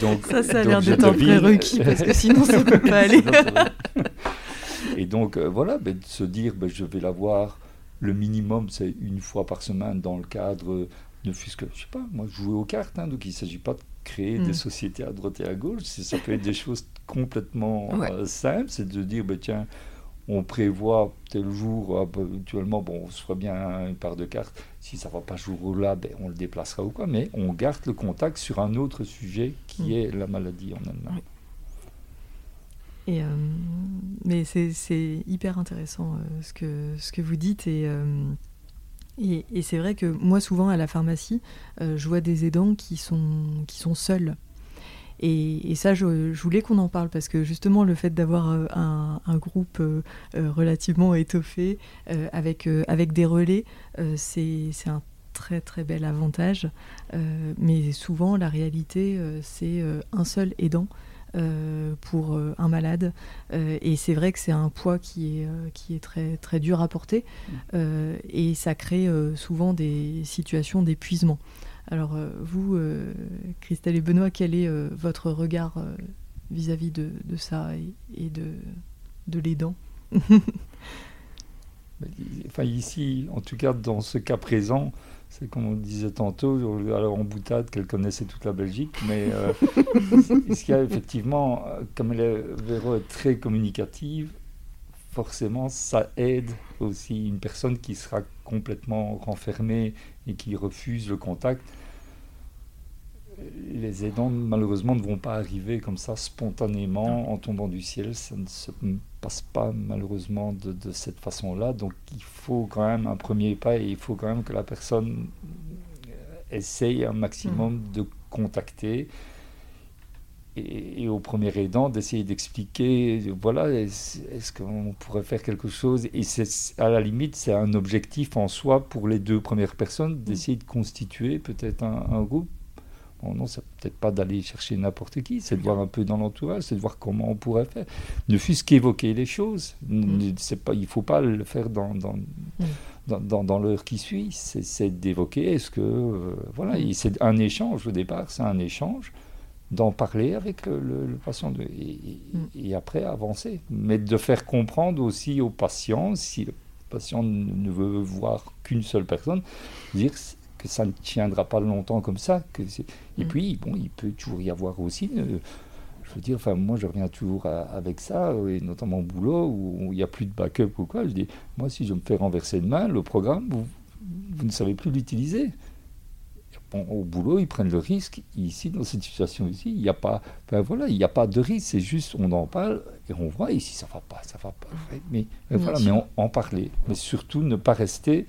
donc, ça, ça a l'air d'être un prérequis, parce que sinon, ça ne peut pas aller. Et donc, euh, voilà, ben, de se dire, ben, je vais la voir, le minimum, c'est une fois par semaine dans le cadre, ne fût-ce que, je sais pas, moi, jouer aux cartes, hein, donc il ne s'agit pas de créer des mm. sociétés à droite et à gauche, ça peut être des choses complètement euh, simples, c'est de dire, ben, tiens, on prévoit tel jour, habituellement, bon, soit bien une part de cartes. Si ça ne va pas ce jour-là, ben, on le déplacera ou quoi. Mais on garde le contact sur un autre sujet qui mm. est la maladie en elle-même. Et euh, mais c'est hyper intéressant euh, ce, que, ce que vous dites. Et, euh, et, et c'est vrai que moi, souvent à la pharmacie, je vois des aidants qui sont, qui sont seuls et, ça, je, voulais qu'on en parle parce que justement, le fait d'avoir euh, un, groupe euh, euh, relativement étoffé avec, avec des relais, c'est un très très bel avantage. mais souvent, la réalité, c'est un seul aidant. pour un malade. et c'est vrai que c'est un poids qui est, qui est très, très dur à porter. Mmh. et ça crée souvent des situations d'épuisement. Alors euh, vous, euh, Christelle et Benoît, quel est euh, votre regard vis-à-vis de, ça et, de, de l'aidant? Enfin ici, en tout cas dans ce cas présent, c'est comme on disait tantôt, alors en boutade qu'elle connaissait toute la Belgique, mais ce qu'il y a effectivement, comme elle est, Véro est très communicative, forcément ça aide aussi une personne qui sera complètement renfermée et qui refuse le contact, les aidants malheureusement ne vont pas arriver comme ça spontanément en tombant du ciel. Ça ne se passe pas malheureusement de, cette façon-là. Donc il faut quand même un premier pas et il faut quand même que la personne essaye un maximum mmh. de contacter et, au premier aidant d'essayer d'expliquer, voilà, est-ce, qu'on pourrait faire quelque chose? Et à la limite, c'est un objectif en soi pour les deux premières personnes d'essayer de constituer peut-être un, groupe. Bon, non, c'est peut-être pas d'aller chercher n'importe qui, c'est de voir un peu dans l'entourage, c'est de voir comment on pourrait faire. Ne fût-ce qu'évoquer les choses. Mm. Pas, il ne faut pas le faire dans, dans, mm. dans, l'heure qui suit. C'est, d'évoquer, est-ce que. Euh, voilà, mm. c'est un échange au départ, c'est un échange d'en parler avec le, patient de, et, après avancer. Mais de faire comprendre aussi au patient, si le patient ne veut voir qu'une seule personne, dire que ça ne tiendra pas longtemps comme ça. Que et mm. puis, bon, il peut toujours y avoir aussi. Euh, je veux dire, enfin, moi, je reviens toujours avec ça, et notamment au boulot, où il n'y a plus de backup ou quoi. Je dis, moi, si je me fais renverser demain, le programme, vous, vous ne savez plus l'utiliser au boulot, ils prennent le risque. Ici, dans cette situation ici, il n'y a pas, ben voilà, il n'y a pas de risque. C'est juste, on en parle et on voit. Ici, ça va pas, ça va pas. Mais, voilà, mais en parler. Mais surtout, ne pas rester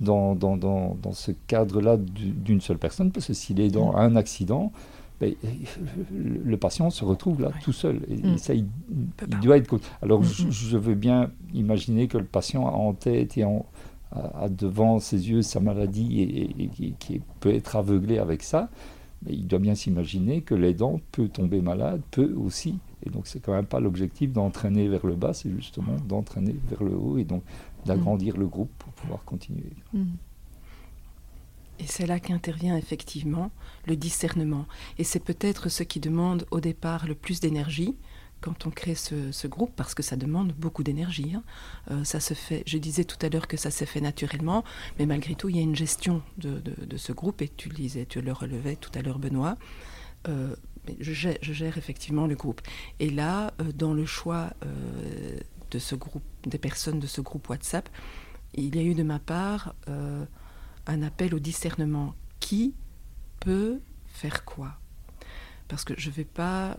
dans, dans, dans, dans ce cadre-là d'une seule personne, parce que s'il est dans un accident, ben, le patient se retrouve là tout seul. Et, mm. ça, il, doit être. Alors, je, je, veux bien imaginer que le patient a en tête et en, a, devant ses yeux sa maladie et, qui, peut être aveuglé avec ça, mais il doit bien s'imaginer que l'aidant peut tomber malade, peut aussi. Et donc c'est quand même pas l'objectif d'entraîner vers le bas, c'est justement d'entraîner vers le haut et donc d'agrandir le groupe pour pouvoir continuer. Mm. Et c'est là qu'intervient effectivement le discernement. Et c'est peut-être ce qui demande au départ le plus d'énergie, quand on crée ce, groupe, parce que ça demande beaucoup d'énergie. Hein. Euh, ça se fait, je disais tout à l'heure que ça s'est fait naturellement, mais malgré tout, il y a une gestion de, ce groupe, et tu le disais, tu le relevais tout à l'heure, Benoît. Euh, je, gère, effectivement le groupe. Et là, euh, dans le choix de ce groupe, des personnes de ce groupe WhatsApp, il y a eu de ma part un appel au discernement. Qui peut faire quoi? Parce que je ne vais pas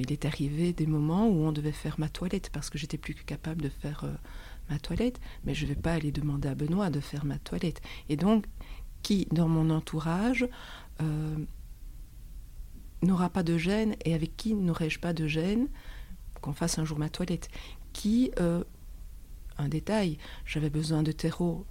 il est arrivé des moments où on devait faire ma toilette parce que j'étais plus que capable de faire euh, ma toilette, mais je ne vais pas aller demander à Benoît de faire ma toilette. Et donc, qui dans mon entourage euh, n'aura pas de gêne et avec qui n'aurais-je pas de gêne qu'on fasse un jour ma toilette? Qui, euh, un détail, j'avais besoin de terreau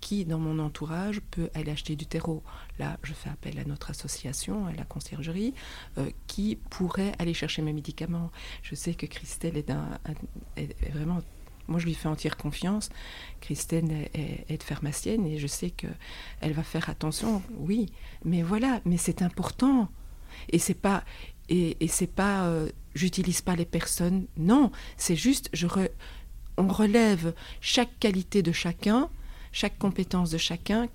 qui dans mon entourage peut aller acheter du terreau Là, je fais appel à notre association, à la conciergerie, euh, qui pourrait aller chercher mes médicaments. Je sais que Christelle est, vraiment moi, je lui fais entière confiance. Christelle est, pharmacienne et je sais qu'elle va faire attention. Oui, mais voilà, mais c'est important. Et c'est pas, et, c'est pas, euh, j'utilise pas les personnes. Non, c'est juste, on relève chaque qualité de chacun chaque compétence de chacun,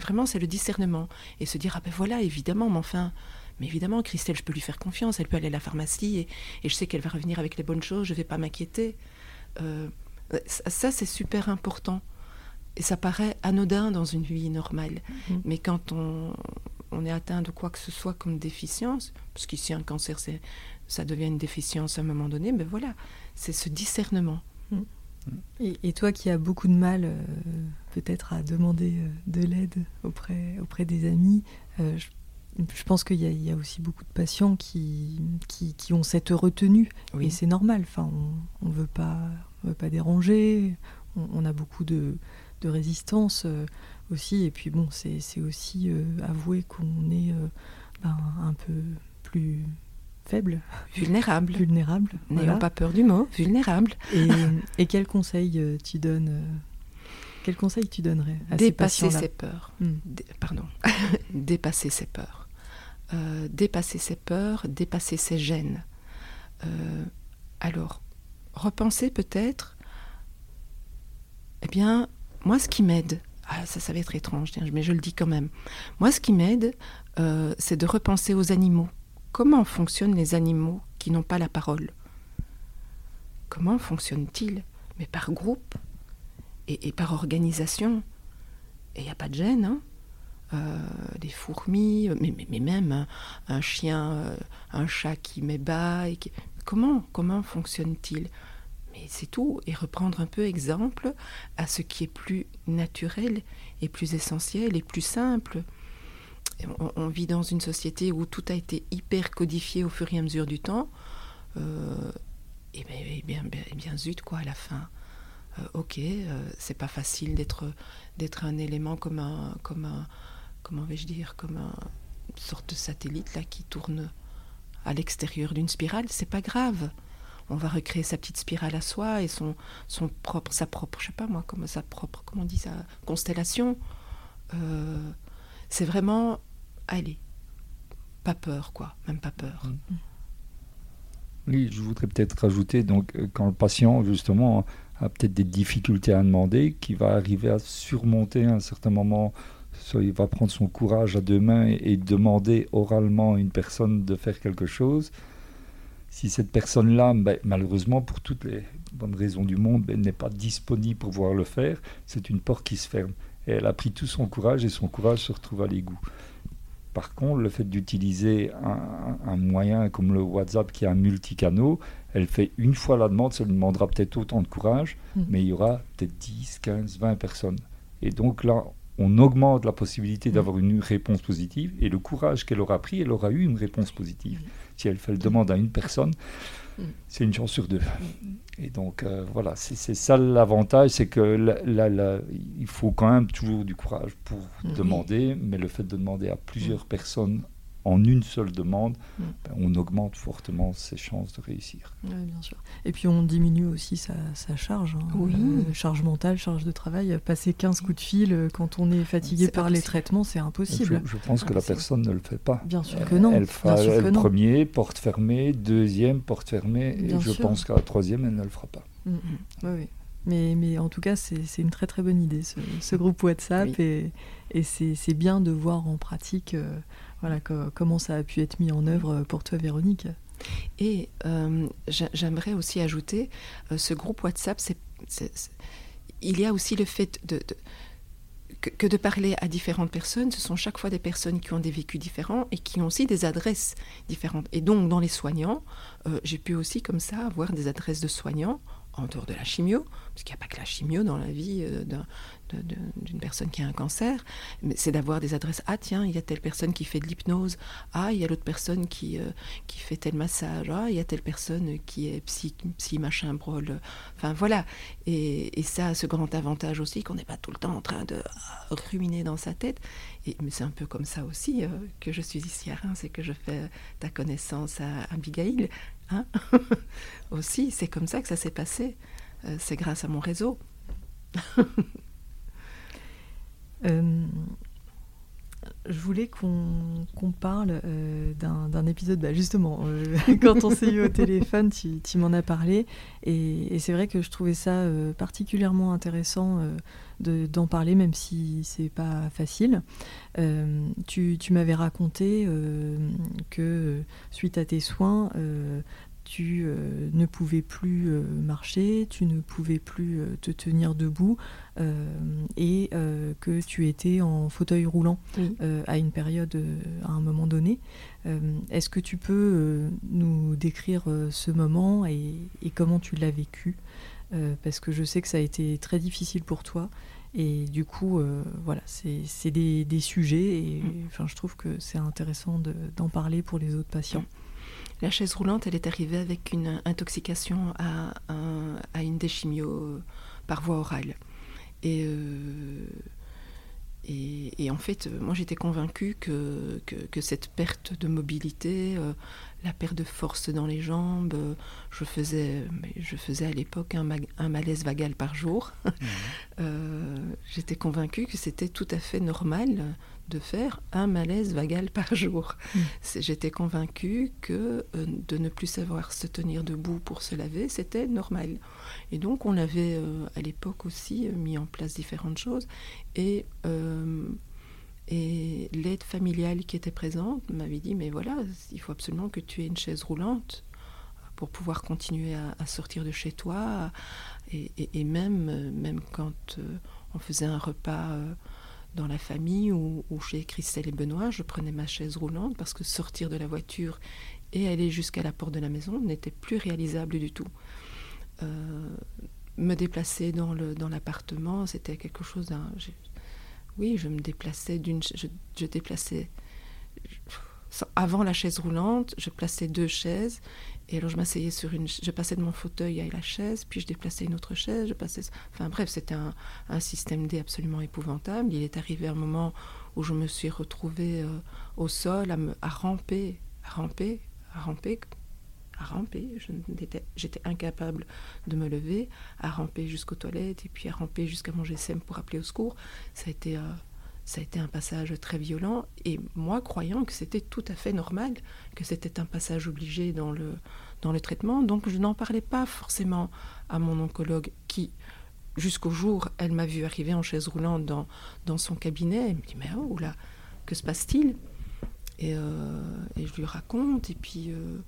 vraiment c'est le discernement. Et se dire, ah ben voilà, évidemment, mais enfin, mais évidemment, Christelle, je peux lui faire confiance, elle peut aller à la pharmacie et, je sais qu'elle va revenir avec les bonnes choses, je ne vais pas m'inquiéter. Euh, ça, c'est super important. Et ça paraît anodin dans une vie normale. Mm-hmm. Mais quand on, on, est atteint de quoi que ce soit comme déficience, parce qu'ici un cancer, ça devient une déficience à un moment donné, mais voilà, c'est ce discernement. Et, toi qui as beaucoup de mal euh, peut-être à demander euh, de l'aide auprès, auprès des amis, euh, je, pense qu'il y, a aussi beaucoup de patients qui, qui, ont cette retenue. Et c'est normal, enfin, on ne veut, pas, veut pas déranger, on, a beaucoup de, de résistance aussi. Et puis bon, c'est aussi avouer qu'on est ben, un peu plus faible. Vulnérable. Vulnérable. N'ayons pas peur du mot, vulnérable. Et, quel conseil euh, tu donnes euh, Quel conseil tu donnerais à Dépasser ces ses peurs. Hmm. pardon. dépasser ses peurs. Euh, dépasser ses peurs, dépasser ses gènes. alors, repenser peut-être, eh bien, moi, ce qui m'aide, ah, ça, ça va être étrange, mais je le dis quand même. Moi, ce qui m'aide, c'est de repenser aux animaux Comment fonctionnent les animaux qui n'ont pas la parole? Comment fonctionnent-ils? Mais par groupe et, par organisation. Et il n'y a pas de gêne. Hein euh, des fourmis, mais, même un, chien, euh, un chat qui met bas. Comment, comment fonctionne-t-il Mais c'est tout. Et reprendre un peu exemple à ce qui est plus naturel et plus essentiel et plus simple on, vit dans une société où tout a été hyper codifié au fur et à mesure du temps. Euh, et, bien, et, bien, bien, zut, quoi, à la fin. Euh, ok, euh, c'est pas facile d'être un élément comme un comme un comment vais-je dire comme un une sorte de satellite là qui tourne à l'extérieur d'une spirale. C'est pas grave. On va recréer sa petite spirale à soi et son propre sa propre je sais pas moi comme sa propre comment on dit ça constellation. c'est vraiment allez, pas peur, quoi, même pas peur. Mm. Oui, je voudrais peut-être rajouter, donc, euh, quand le patient, justement, a peut-être des difficultés à demander, qui va arriver à surmonter à un certain moment. Soit il va prendre son courage à deux mains et, demander oralement à une personne de faire quelque chose. Si cette personne-là, ben, malheureusement, pour toutes les bonnes raisons du monde, ben, n'est pas disponible pour pouvoir le faire, c'est une porte qui se ferme. Et elle a pris tout son courage et son courage se retrouve à l'égout. Par contre, le fait d'utiliser un, moyen comme le WhatsApp qui a un multicanaux, elle fait une fois la demande, ça lui demandera peut-être autant de courage, mm. mais il y aura peut-être 10, 15, 20 personnes. Et donc là, on augmente la possibilité mm. d'avoir une réponse positive et le courage qu'elle aura pris, elle aura eu une réponse positive. Mm. Si elle fait le demande à une personne, c'est une chance sur deux. Et donc euh, voilà, c'est ça l'avantage, c'est que là, il faut quand même toujours du courage pour demander, mais le fait de demander à plusieurs personnes en une seule demande, mm. ben, on augmente fortement ses chances de réussir. Oui, bien sûr. Et puis on diminue aussi sa, charge, hein. oui. Euh, charge mentale, charge de travail. Passer 15 coups de fil euh, quand on est fatigué par les traitements, c'est impossible. Je, pense que la personne ne le fait pas. Bien sûr que non. Elle fera le premier, porte fermée, deuxième, porte fermée, et je pense qu'à la troisième, elle ne le fera pas. Mm, mm. Oui, oui. Mais, mais, en tout cas, c'est une très très bonne idée, ce, groupe WhatsApp. Et, et c'est bien de voir en pratique euh, voilà, comment ça a pu être mis en œuvre pour toi, Véronique? Et euh, j'aimerais aussi ajouter, euh, ce groupe WhatsApp, il y a aussi le fait que, de parler à différentes personnes, ce sont chaque fois des personnes qui ont des vécus différents et qui ont aussi des adresses différentes. Et donc, dans les soignants, euh, j'ai pu aussi comme ça avoir des adresses de soignants en dehors de la chimio, parce qu'il n'y a pas que la chimio dans la vie d'un d'une personne qui a un cancer, mais c'est d'avoir des adresses. Ah tiens, il y a telle personne qui fait de l'hypnose. Ah, il y a l'autre personne qui, euh, qui fait tel massage. Ah, il y a telle personne qui est psy, psy machin, brol. Enfin voilà. Et, ça a ce grand avantage aussi qu'on n'est pas tout le temps en train de euh, ruminer dans sa tête. Et, mais c'est un peu comme ça aussi euh, que je suis ici à Reims et que je fais ta connaissance à Abigail. Hein? Aussi, c'est comme ça que ça s'est passé. c'est grâce à mon réseau. Euh, je voulais qu'on parle euh, d'un épisode, bah, justement, euh, quand on s'est eu au téléphone, tu m'en as parlé, et, c'est vrai que je trouvais ça particulièrement intéressant d'en parler, même si c'est pas facile. tu, tu m'avais raconté que suite à tes soins, tu euh, ne pouvais plus euh, marcher, tu ne pouvais plus euh, te tenir debout et que tu étais en fauteuil roulant à une période, à un moment donné. Est-ce que tu peux nous décrire ce moment et, comment tu l'as vécu? Parce que je sais que ça a été très difficile pour toi. Et du coup, voilà, c'est des, des, sujets et mm. enfin, je trouve que c'est intéressant d'en parler pour les autres patients. La chaise roulante, elle est arrivée avec une intoxication à, à une déchimio par voie orale. Et, euh, et, en fait, moi j'étais convaincue que, que, cette perte de mobilité, euh, la perte de force dans les jambes, je faisais, je faisais à l'époque un, un, malaise vagal par jour. Mmh. Euh, j'étais convaincue que c'était tout à fait normal de faire un malaise vagal par jour. Mm. J'étais convaincue que euh, de ne plus savoir se tenir debout pour se laver, c'était normal. Et donc on avait euh, à l'époque aussi euh, mis en place différentes choses. Et, et l'aide familiale qui était présente m'avait dit, mais voilà, il faut absolument que tu aies une chaise roulante pour pouvoir continuer à, sortir de chez toi. Et, même, même quand on faisait un repas dans la famille ou, chez Christelle et Benoît, je prenais ma chaise roulante parce que sortir de la voiture et aller jusqu'à la porte de la maison n'était plus réalisable du tout. Euh, me déplacer dans l'appartement, dans c'était quelque chose d'un... Oui, je me déplaçais d'une... Je, déplaçais... Avant la chaise roulante, je plaçais deux chaises et alors je m'asseyais sur une, je passais de mon fauteuil à la chaise, puis je déplaçais une autre chaise, je passais, enfin bref, c'était un, système D absolument épouvantable. Il est arrivé un moment où je me suis retrouvée euh, au sol à ramper, à ramper, à ramper, à ramper. J'étais incapable de me lever, à ramper jusqu'aux toilettes et puis à ramper jusqu'à mon GSM pour appeler au secours. Ça a été, euh, ça a été un passage très violent. Et moi, croyant que c'était tout à fait normal, que c'était un passage obligé dans le, dans le traitement, donc je n'en parlais pas forcément à mon oncologue qui, jusqu'au jour, elle m'a vu arriver en chaise roulante dans, dans son cabinet. Elle me dit, mais oh là, que se passe-t-il? Et, euh, et, je lui raconte, et puis euh,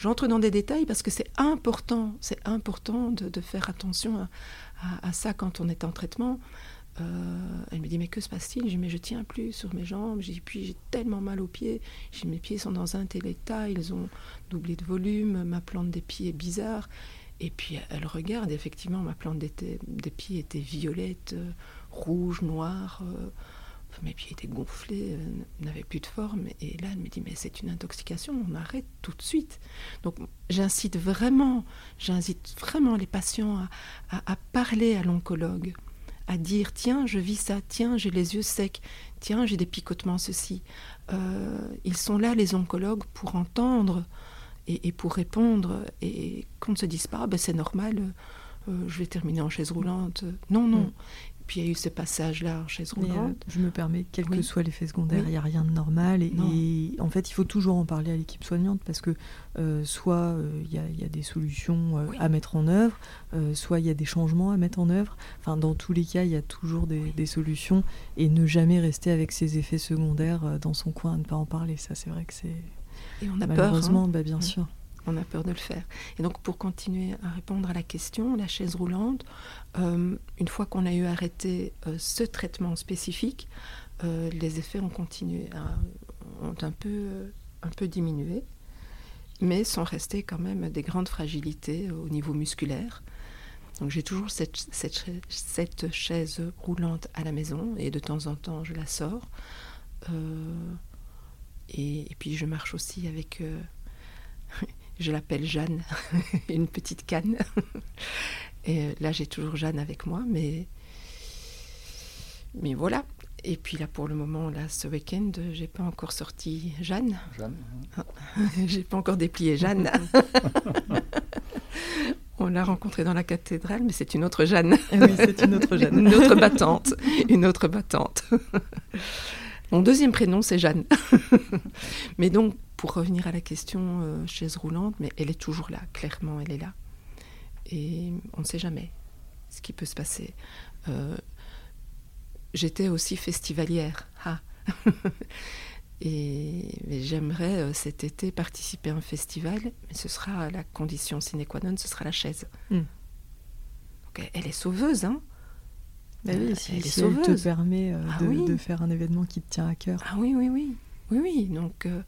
j'entre dans des détails parce que c'est important, c'est important de, faire attention à, ça quand on est en traitement. Euh, elle me dit mais que se passe-t-il? Je dis mais je tiens plus sur mes jambes. J'ai puis j'ai tellement mal aux pieds. Mes pieds sont dans un tel état, ils ont doublé de volume. Ma plante des pieds est bizarre. Et puis elle regarde, effectivement, ma plante des, des pieds était violette, euh, rouge, noire. Euh, mes pieds étaient gonflés, euh, n'avaient plus de forme. Et là, elle me dit, mais c'est une intoxication, on arrête tout de suite. Donc j'incite vraiment, j'incite vraiment les patients à, parler à l'oncologue, à dire, tiens, je vis ça, tiens, j'ai les yeux secs, tiens, j'ai des picotements, ceci. Euh, ils sont là, les oncologues, pour entendre et, et pour répondre, et qu'on ne se dise pas, ben, c'est normal, euh, je vais terminer en chaise roulante. Non, non. Mm. Puis il y a eu ce passage-là en chaise roulante. Euh, je me permets, quel oui. que soit l'effet secondaire, il oui. n'y a rien de normal. Et, et, en fait, il faut toujours en parler à l'équipe soignante parce que euh, soit il euh, y, y, a des solutions oui. à mettre en œuvre, soit il y a des changements à mettre en œuvre. Enfin, dans tous les cas, il y a toujours des, des, solutions et ne jamais rester avec ses effets secondaires dans son coin, ne pas en parler. Ça, c'est vrai que c'est. Et on a malheureusement, peur. Hein. bah, bien sûr on a peur de le faire. Et donc pour continuer à répondre à la question, la chaise roulante, euh, une fois qu'on a eu arrêté euh, ce traitement spécifique, euh, les effets ont continué, ont un peu, un diminué, mais sont restés quand même des grandes fragilités au niveau musculaire. Donc j'ai toujours cette, chaise roulante à la maison et de temps en temps je la sors. Et, puis je marche aussi avec je l'appelle Jeanne, une petite canne. Et là, j'ai toujours Jeanne avec moi, mais, mais voilà. Et puis là, pour le moment, là, ce week-end, j'ai pas encore sorti Jeanne. Jeanne. j'ai pas encore déplié Jeanne. On l'a rencontrée dans la cathédrale, mais c'est une autre Jeanne. oui, c'est une autre Jeanne. une autre battante. Une autre battante. Mon deuxième prénom, c'est Jeanne. mais donc, pour revenir à la question euh, chaise roulante, mais elle est toujours là, clairement, elle est là. Et on ne sait jamais ce qui peut se passer. Euh, J'étais aussi festivalière. Ah. Et j'aimerais euh, cet été participer à un festival, mais ce sera la condition sine qua non, ce sera la chaise. Mm. Donc, elle est sauveuse, hein bah oui, si, elle, si elle, te permet euh, ah, de, oui. de, faire un événement qui te tient à cœur. Ah oui, oui, oui. Oui, oui. Donc, euh,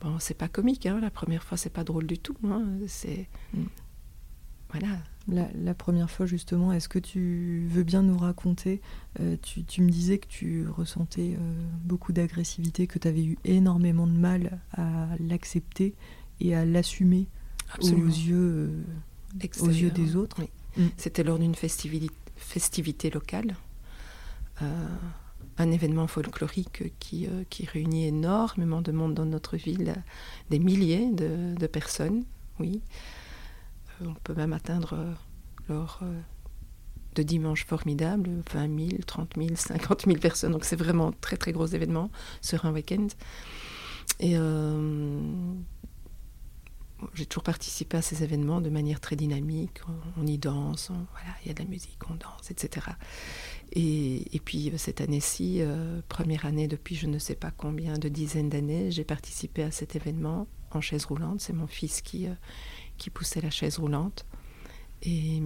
bon, c'est pas comique, hein. la première fois, c'est pas drôle du tout. Hein. C'est. Mm. Voilà. La, la, première fois, justement, est-ce que tu veux bien nous raconter euh, tu, tu, me disais que tu ressentais euh, beaucoup d'agressivité, que tu avais eu énormément de mal à l'accepter et à l'assumer aux yeux, euh, aux yeux des autres. Oui. Mm. C'était lors d'une festivité, festivité, locale. Un événement folklorique qui, euh, qui, réunit énormément de monde dans notre ville, des milliers de, personnes, oui. Euh, on peut même atteindre euh, lors de dimanches formidables 20 000, 30 000, 50 000 personnes. Donc c'est vraiment très très gros événement sur un week-end. Et j'ai toujours participé à ces événements de manière très dynamique. On, y danse, voilà, il y a de la musique, on danse, etc. Et, puis cette année-ci, euh, première année depuis je ne sais pas combien de dizaines d'années, j'ai participé à cet événement en chaise roulante. C'est mon fils qui, euh, qui poussait la chaise roulante. Et,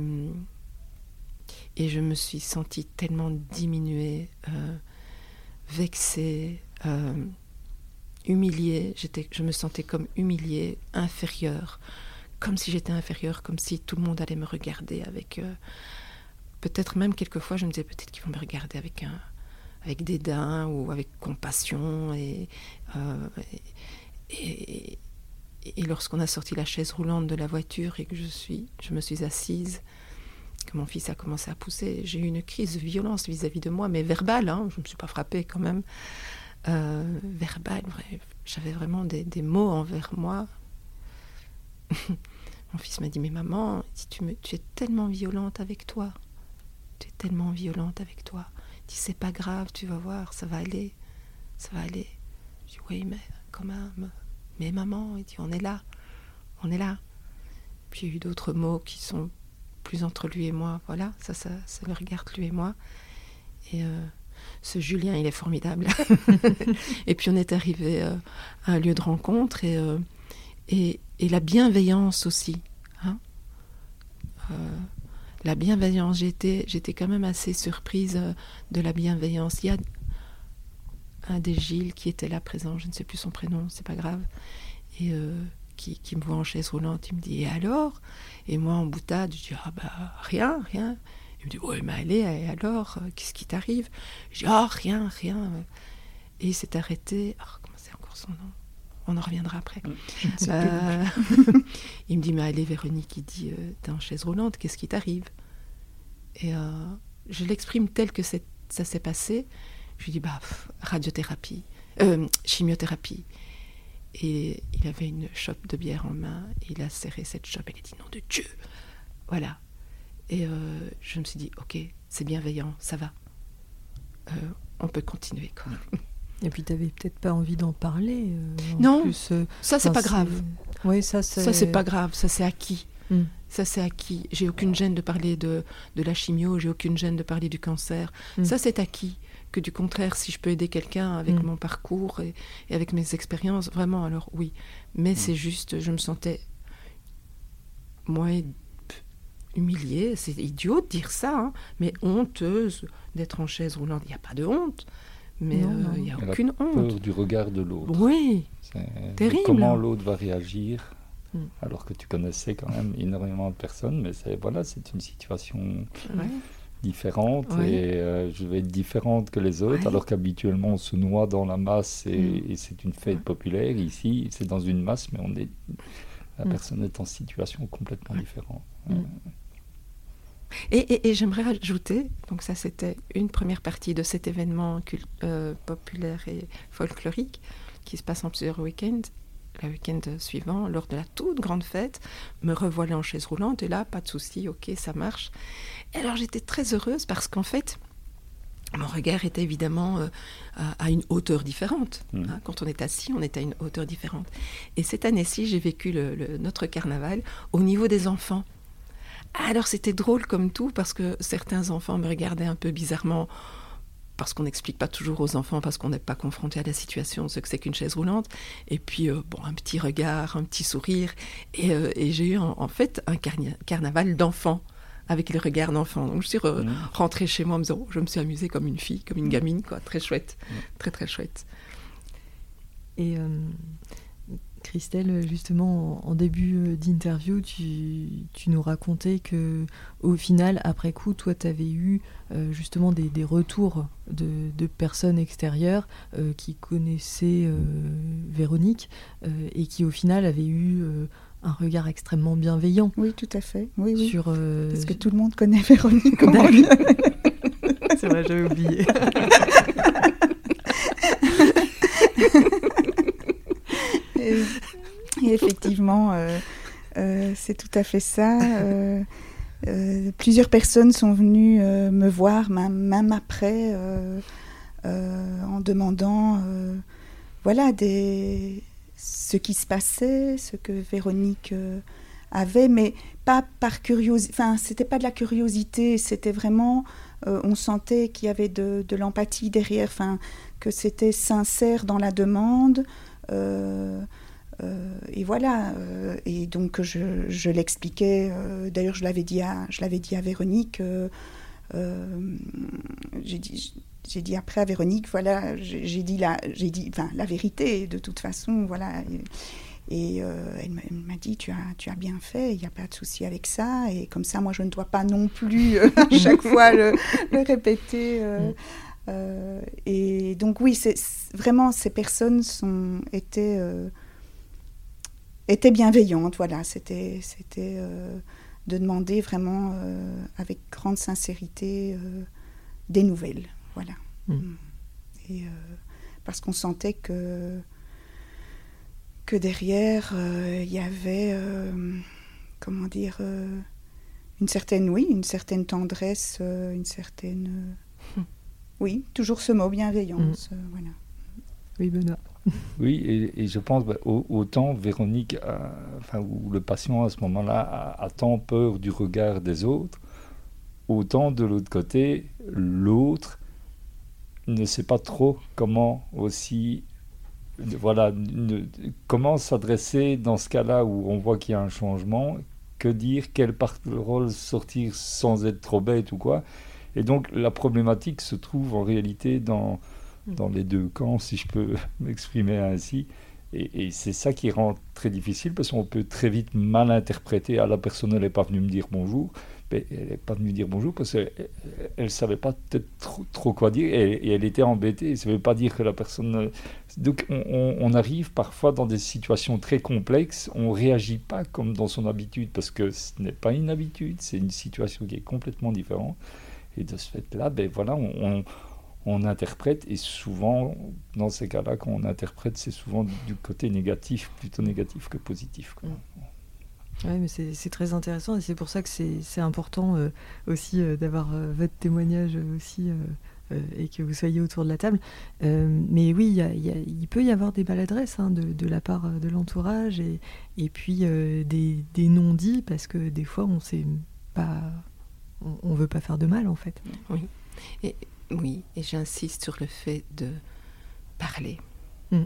et je me suis sentie tellement diminuée, euh, vexée, euh, humiliée. Je me sentais comme humiliée, inférieure, comme si j'étais inférieure, comme si tout le monde allait me regarder avec... Peut-être même quelquefois, je me disais peut-être qu'ils vont me regarder avec dédain ou avec compassion et, euh, et, lorsqu'on a sorti la chaise roulante de la voiture et que je suis je me suis assise que mon fils a commencé à pousser j'ai eu une crise de violence vis-à-vis -vis de moi mais verbale hein, je ne me suis pas frappée quand même euh, verbale j'avais vraiment des, mots envers moi. Mon fils m'a dit mais maman tu, tu es tellement violente avec toi tu es tellement violente avec toi dit c'est pas grave, tu vas voir, ça va aller, ça va aller. Je dis oui, mais quand même, mais maman, il dit on est là, on est là. Puis il y a eu d'autres mots qui sont plus entre lui et moi. Voilà, ça, ça, ça le regarde lui et moi. Et euh, ce Julien, il est formidable. et puis on est arrivé euh, à un lieu de rencontre et, euh, et, et, la bienveillance aussi. Hein la bienveillance, j'étais, j'étais quand même assez surprise de la bienveillance. Il y a un des Gilles qui était là présent, je ne sais plus son prénom, c'est pas grave. Et qui, qui, me voit en chaise roulante, il me dit Et alors? Et moi en boutade, je dis Ah bah rien, rien. Il me dit Ouais, mais allez, et alors Qu'est-ce qui t'arrive? Je dis Ah rien, rien. Et il s'est arrêté. Oh, comment c'est encore son nom? On en reviendra après. Euh, il me dit Mais allez, Véronique, il dit euh, T'es en chaise roulante, qu'est-ce qui t'arrive? Et euh, je l'exprime tel que ça s'est passé. Je lui dis Bah, radiothérapie, chimiothérapie. Et il avait une chope de bière en main, il a serré cette chope, et il a dit nom de Dieu Voilà. Et je me suis dit, ok, c'est bienveillant, ça va. On peut continuer. Quoi. Et puis, tu n'avais peut-être pas envie d'en parler. Euh, non, plus, ça, c'est pas grave. Oui, ça, c'est... Ça, c'est pas grave, ça, c'est acquis. Mm. Ça, c'est acquis. J'ai aucune gêne de parler de, de la chimio, j'ai aucune gêne de parler du cancer. Mm. Ça, c'est acquis que du contraire, si je peux aider quelqu'un avec mm. mon parcours et, avec mes expériences, vraiment, alors oui. Mais mm. c'est juste, je me sentais, moi, humiliée, c'est idiot de dire ça, hein, mais honteuse d'être en chaise roulante. Il n'y a pas de honte, mais euh, il n'y a aucune honte. Peur du regard de l'autre. Oui, terrible. Comment l'autre va réagir mm. alors que tu connaissais quand même énormément de personnes, mais c'est voilà, c'est une situation différente et euh, je vais être différente que les autres, alors qu'habituellement on se noie dans la masse et, mm. c'est une fête populaire. Ici, c'est dans une masse, mais on est, la mm. personne est en situation complètement différente. Mm. Et, j'aimerais rajouter, donc ça c'était une première partie de cet événement euh, populaire et folklorique qui se passe en plusieurs week-ends le week-end suivant, lors de la toute grande fête, me revoilà en chaise roulante et là, pas de souci, ok, ça marche. Et alors j'étais très heureuse parce qu'en fait, mon regard était évidemment euh, à, une hauteur différente. Mmh. Hein. quand on est assis, on est à une hauteur différente. Et cette année-ci, j'ai vécu le, notre carnaval au niveau des enfants. Alors c'était drôle comme tout parce que certains enfants me regardaient un peu bizarrement parce qu'on n'explique pas toujours aux enfants, parce qu'on n'est pas confronté à la situation, ce que c'est qu'une chaise roulante. Et puis, euh, bon, un petit regard, un petit sourire. Et, euh, j'ai eu en, fait un carnaval d'enfants, avec les regards d'enfants. Donc, je suis mmh. rentrée chez moi en me disant, oh, je me suis amusée comme une fille, comme une gamine, quoi. Très chouette. Mmh. Très, très chouette. Et euh, Christelle, justement, en début euh, d'interview, tu, nous racontais que, au final, après coup, toi, tu avais eu euh, justement des, retours de, personnes extérieures euh, qui connaissaient Véronique et qui, au final, avaient eu un regard extrêmement bienveillant. Oui, tout à fait. Oui, oui. Sur, Parce que tout le monde connaît Véronique. C'est vrai, j'avais oublié. effectivement, euh, euh, c'est tout à fait ça. Euh, plusieurs personnes sont venues me voir, même, après, en demandant voilà, ce qui se passait, ce que Véronique avait, mais pas par curiosité. C'était pas de la curiosité, c'était vraiment. on sentait qu'il y avait de, de l'empathie derrière, enfin, que c'était sincère dans la demande. Euh, euh, et voilà. Euh, et donc je, je l'expliquais. D'ailleurs, je l'avais dit à, je l'avais dit à Véronique. j'ai dit j'ai dit après à Véronique, voilà, j'ai dit la, j'ai dit, enfin, la vérité de toute façon, voilà. Et, elle m'a dit, tu as, tu as bien fait, il n'y a pas de souci avec ça. Et comme ça, moi, je ne dois pas non plus à chaque fois le, le répéter. Euh, et donc oui, c'est vraiment ces personnes sont étaient euh, étaient bienveillantes. Voilà, c'était c'était euh, de demander vraiment avec grande sincérité des nouvelles. Voilà. Mm. Mm. Et parce qu'on sentait que que derrière il y avait comment dire une certaine oui une certaine tendresse une certaine Oui, toujours ce mot, bienveillance. Mm. euh, voilà. Oui, Benoît. Oui, et, et je pense bah, au- autant Véronique, a- enfin, ou le patient à ce moment-là a, a tant peur du regard des autres, autant de l'autre côté, l'autre ne sait pas trop comment aussi, voilà, ne- comment s'adresser dans ce cas-là où on voit qu'il y a un changement, que dire, quelle parole sortir sans être trop bête ou quoi. Et donc la problématique se trouve en réalité dans, dans les deux camps, si je peux m'exprimer ainsi. Et, c'est ça qui rend très difficile parce qu'on peut très vite mal interpréter. Ah, la personne n'est pas venue me dire bonjour. Mais elle n'est pas venue dire bonjour parce qu'elle ne savait pas peut-être trop, quoi dire et, elle était embêtée. Ça ne veut pas dire que la personne. euh, Donc on, on- on arrive parfois dans des situations très complexes. On ne réagit pas comme dans son habitude parce que ce n'est pas une habitude, c'est une situation qui est complètement différente. Et de ce fait-là, ben voilà, on, on- interprète et souvent, dans ces cas-là, quand on interprète, c'est souvent du côté négatif, plutôt négatif que positif. quoi. Ouais, mais c'est très intéressant et c'est pour ça que c'est important euh, aussi euh, d'avoir euh, votre témoignage aussi et que vous soyez autour de la table. Mais oui, il peut y avoir des maladresses hein, de, de la part de l'entourage et, et puis des, des non-dits parce que des fois on sait pas, on, on veut pas faire de mal en fait. Et, oui, et j'insiste sur le fait de parler. Mm.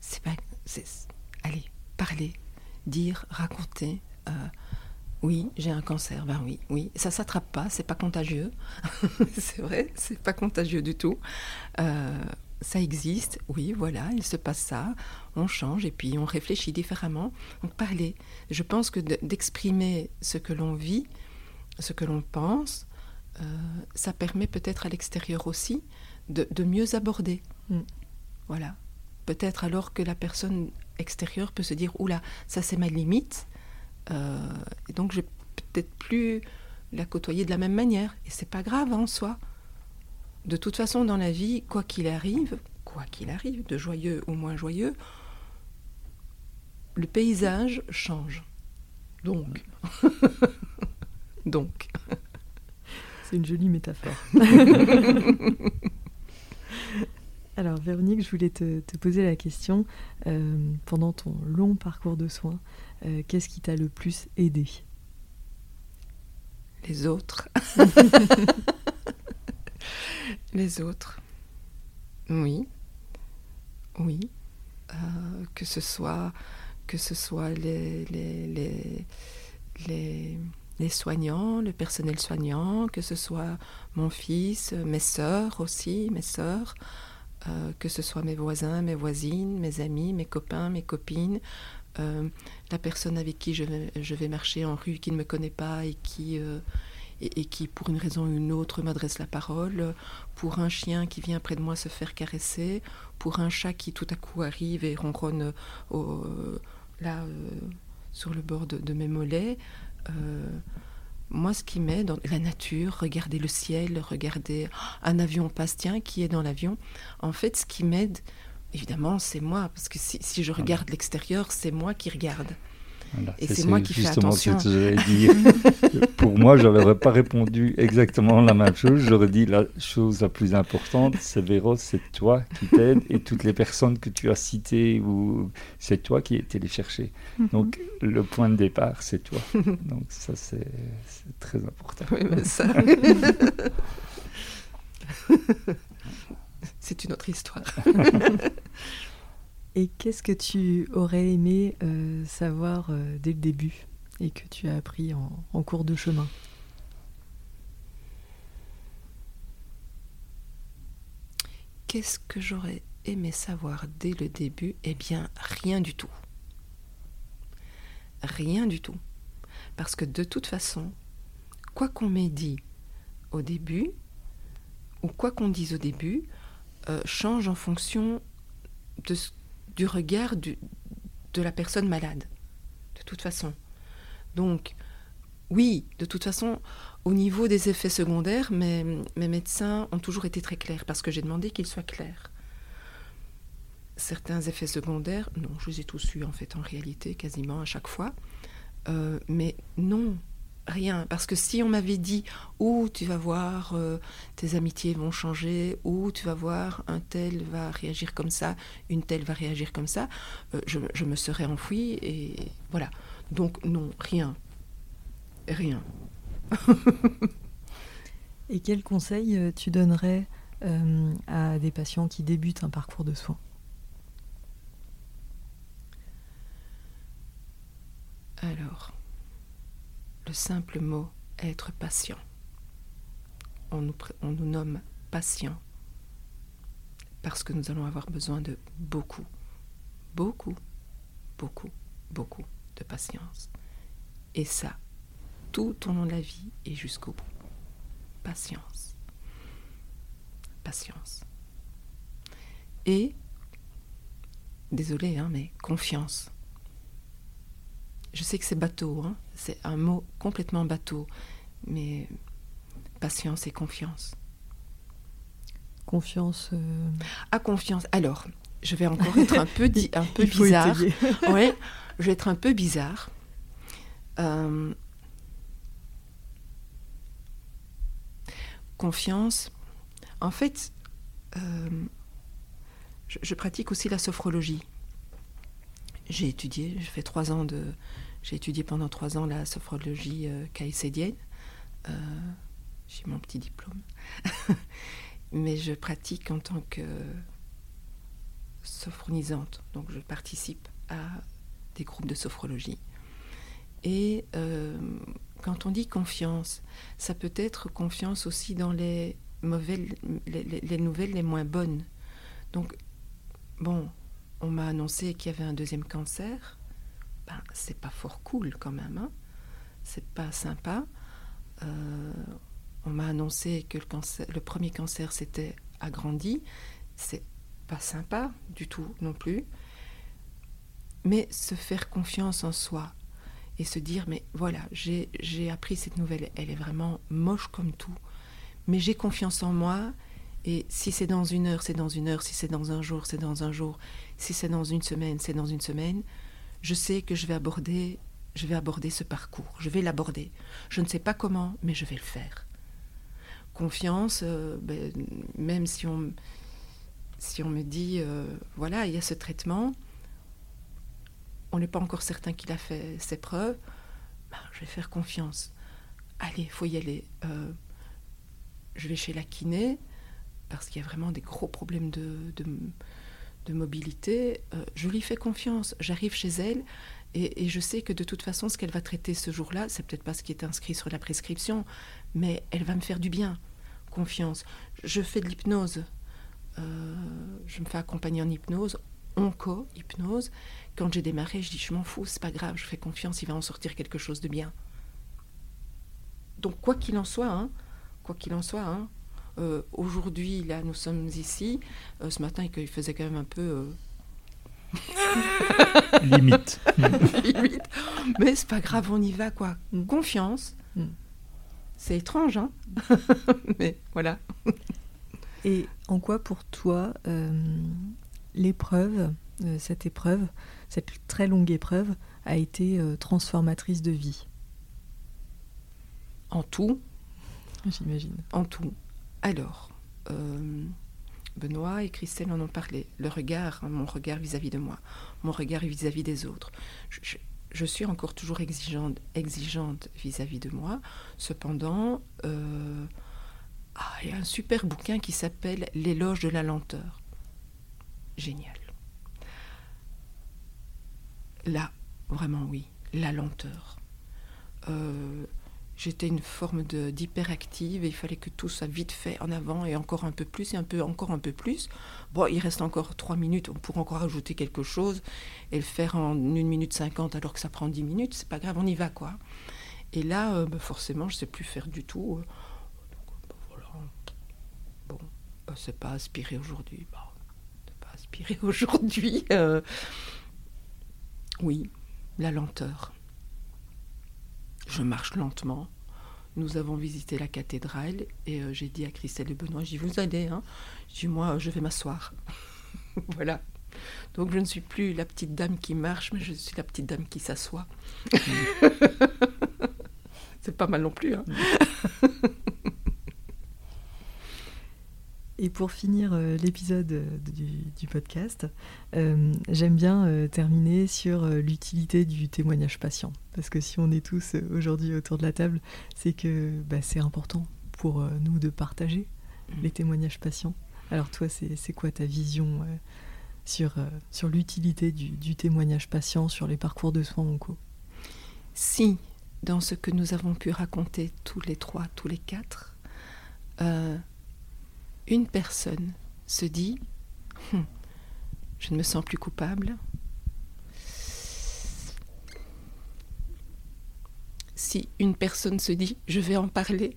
C'est pas. c'est- Allez, parler, dire, raconter. euh, oui, j'ai un cancer. Ben oui, oui. Ça s'attrape pas, c'est pas contagieux. c'est vrai, c'est pas contagieux du tout. Euh, ça existe, oui, voilà, il se passe ça, on change et puis on réfléchit différemment. Donc parler. Je pense que de- d'exprimer ce que l'on vit, ce que l'on pense, euh, ça permet peut-être à l'extérieur aussi de, de mieux aborder. Mm. Voilà. Peut-être alors que la personne extérieure peut se dire oula, ça c'est ma limite, euh, et donc je vais peut-être plus la côtoyer de la même manière. Et c'est pas grave en soi. De toute façon, dans la vie, quoi qu'il arrive, quoi qu'il arrive, de joyeux ou moins joyeux, le paysage change. Donc, donc. C'est une jolie métaphore. Alors Véronique, je voulais te, te poser la question, euh, pendant ton long parcours de soins, euh, qu'est-ce qui t'a le plus aidé? Les autres. les autres. Oui. Oui. Euh, que ce soit, que ce soit les, les, soignants, le personnel soignant, que ce soit mon fils, mes sœurs aussi, mes sœurs, euh, que ce soit mes voisins, mes voisines, mes amis, mes copains, mes copines, euh, la personne avec qui je vais, marcher en rue qui ne me connaît pas et qui, et qui, pour une raison ou une autre, m'adresse la parole, pour un chien qui vient près de moi se faire caresser, pour un chat qui tout à coup arrive et ronronne au- là euh, sur le bord de, de mes mollets. Euh, moi, ce qui m'aide, dans la nature, regarder le ciel, regarder oh, un avion passe, tiens, qui est dans l'avion. En fait, ce qui m'aide, évidemment, c'est moi, parce que si, si je regarde l'extérieur, c'est moi qui regarde. Voilà. Et c'est moi qui fais justement attention. ce que. Pour moi, je n'aurais pas répondu exactement la même chose. J'aurais dit la chose la plus importante, c'est Véro, c'est toi qui t'aide et toutes les personnes que tu as citées, ou c'est toi qui es les chercher. Donc, le point de départ, c'est toi. Donc, ça, c'est c'est très important. Oui, mais ça. c'est une autre histoire. Et qu'est-ce que tu aurais aimé euh, savoir euh, dès le début et que tu as appris en, cours de chemin? Qu'est-ce que j'aurais aimé savoir dès le début? Eh bien, rien du tout. Rien du tout. Parce que de toute façon, quoi qu'on m'ait dit au début, ou quoi qu'on dise au début, euh, change en fonction de ce- du regard de la personne malade. De toute façon. Donc, oui, de toute façon, au niveau des effets secondaires, mes, mes médecins ont toujours été très clairs parce que j'ai demandé qu'ils soient clairs. Certains effets secondaires, non, je les ai tous eus en fait en réalité, quasiment à chaque fois. Euh, mais non, rien. Parce que si on m'avait dit, ou tu vas voir, euh, tes amitiés vont changer, ou tu vas voir, un tel va réagir comme ça, une telle va réagir comme ça, euh, je, me serais enfouie et voilà. Donc non, rien. Rien. et quel conseil euh, tu donnerais à des patients qui débutent un parcours de soins? Alors, le simple mot être patient. On nous, nomme patient parce que nous allons avoir besoin de beaucoup, beaucoup, beaucoup, beaucoup de patience. Et ça, tout au long de la vie et jusqu'au bout. Patience. Patience. Et, désolé, hein, mais confiance. Je sais que c'est bateau, hein. c'est un mot complètement bateau, mais patience et confiance. Confiance. Euh... Ah, confiance. Alors, je vais encore être un peu, un peu bizarre. ouais, je vais être un peu bizarre. Euh, confiance. En fait, euh, je, pratique aussi la sophrologie. J'ai étudié, j'ai fait trois ans de, j'ai étudié pendant trois ans la sophrologie euh, euh, j'ai mon petit diplôme, mais je pratique en tant que sophronisante, donc je participe à des groupes de sophrologie. Et euh, quand on dit confiance, ça peut être confiance aussi dans les les nouvelles les moins bonnes. Donc, bon, on m'a annoncé qu'il y avait un deuxième cancer. C'est pas fort cool quand même. Hein c'est pas sympa. Euh, on m'a annoncé que le, cancer, le premier cancer s'était agrandi. C'est pas sympa du tout non plus. Mais se faire confiance en soi et se dire mais voilà, j'ai appris cette nouvelle, elle est vraiment moche comme tout. Mais j'ai confiance en moi et si c'est dans une heure, c'est dans une heure. Si c'est dans un jour, c'est dans un jour. Si c'est dans une semaine, c'est dans une semaine. Je sais que je vais aborder, je vais aborder ce parcours. Je vais l'aborder. Je ne sais pas comment, mais je vais le faire. Confiance, euh, ben, même si on, me dit, euh, voilà, il y a ce traitement, on n'est pas encore certain qu'il a fait ses preuves, ben, je vais faire confiance. Allez, faut y aller. Euh, je vais chez la kiné parce qu'il y a vraiment des gros problèmes de, mobilité, euh, je lui fais confiance. J'arrive chez elle et, je sais que de toute façon, ce qu'elle va traiter ce jour-là, c'est peut-être pas ce qui est inscrit sur la prescription, mais elle va me faire du bien. Confiance. Je fais de l'hypnose. Euh, je me fais accompagner en hypnose, onco-hypnose. Quand j'ai démarré, je dis je m'en fous, c'est pas grave, je fais confiance, il va en sortir quelque chose de bien. Donc quoi qu'il en soit, hein, quoi qu'il en soit, hein, euh, aujourd'hui, là, nous sommes ici. Euh, ce matin, il faisait quand même un peu. Euh, Limite. Limite. Mais c'est pas grave, on y va, quoi. Mm. Confiance. Mm. C'est étrange, hein Mais voilà. Et en quoi, pour toi, l'épreuve, cette épreuve, cette très longue épreuve, a été transformatrice de vie? En tout. J'imagine. En tout. Alors, euh, Benoît et Christelle en ont parlé. Le regard, hein, mon regard vis-à-vis de moi, mon regard vis-à-vis des autres. Je, suis encore toujours exigeante, vis-à-vis de moi. Cependant, euh, ah, il y a un super bouquin qui s'appelle L'éloge de la lenteur. Génial. Là, vraiment oui, la lenteur. Euh, j'étais une forme d'hyperactive et il fallait que tout soit vite fait en avant et encore un peu plus et un peu encore un peu plus. Bon, il reste encore trois minutes, on pourrait encore ajouter quelque chose et le faire en une minute cinquante alors que ça prend dix minutes, c'est pas grave, on y va quoi. Et là, euh, bah, forcément, je sais plus faire du tout. Euh. Bah, voilà. Bon, bah, c'est pas aspiré aujourd'hui. Bah, c'est pas aspiré aujourd'hui. Euh. Oui, la lenteur. Je marche lentement. Nous avons visité la cathédrale et euh, j'ai dit à Christelle et Benoît, j'y vous allez, hein Je dis, moi, je vais m'asseoir. voilà. Donc je ne suis plus la petite dame qui marche, mais je suis la petite dame qui s'assoit. c'est pas mal non plus. Hein. Et pour finir euh, l'épisode euh, du, podcast, euh, j'aime bien terminer sur l'utilité du témoignage patient. Parce que si on est tous aujourd'hui autour de la table, c'est que bah, c'est important pour nous de partager mm. les témoignages patients. Alors toi, c'est quoi ta vision sur, sur l'utilité du, du, témoignage patient, sur les parcours de soins onco? Si, dans ce que nous avons pu raconter tous les trois, tous les quatre, une personne se dit hum, Je ne me sens plus coupable. Si une personne se dit Je vais en parler,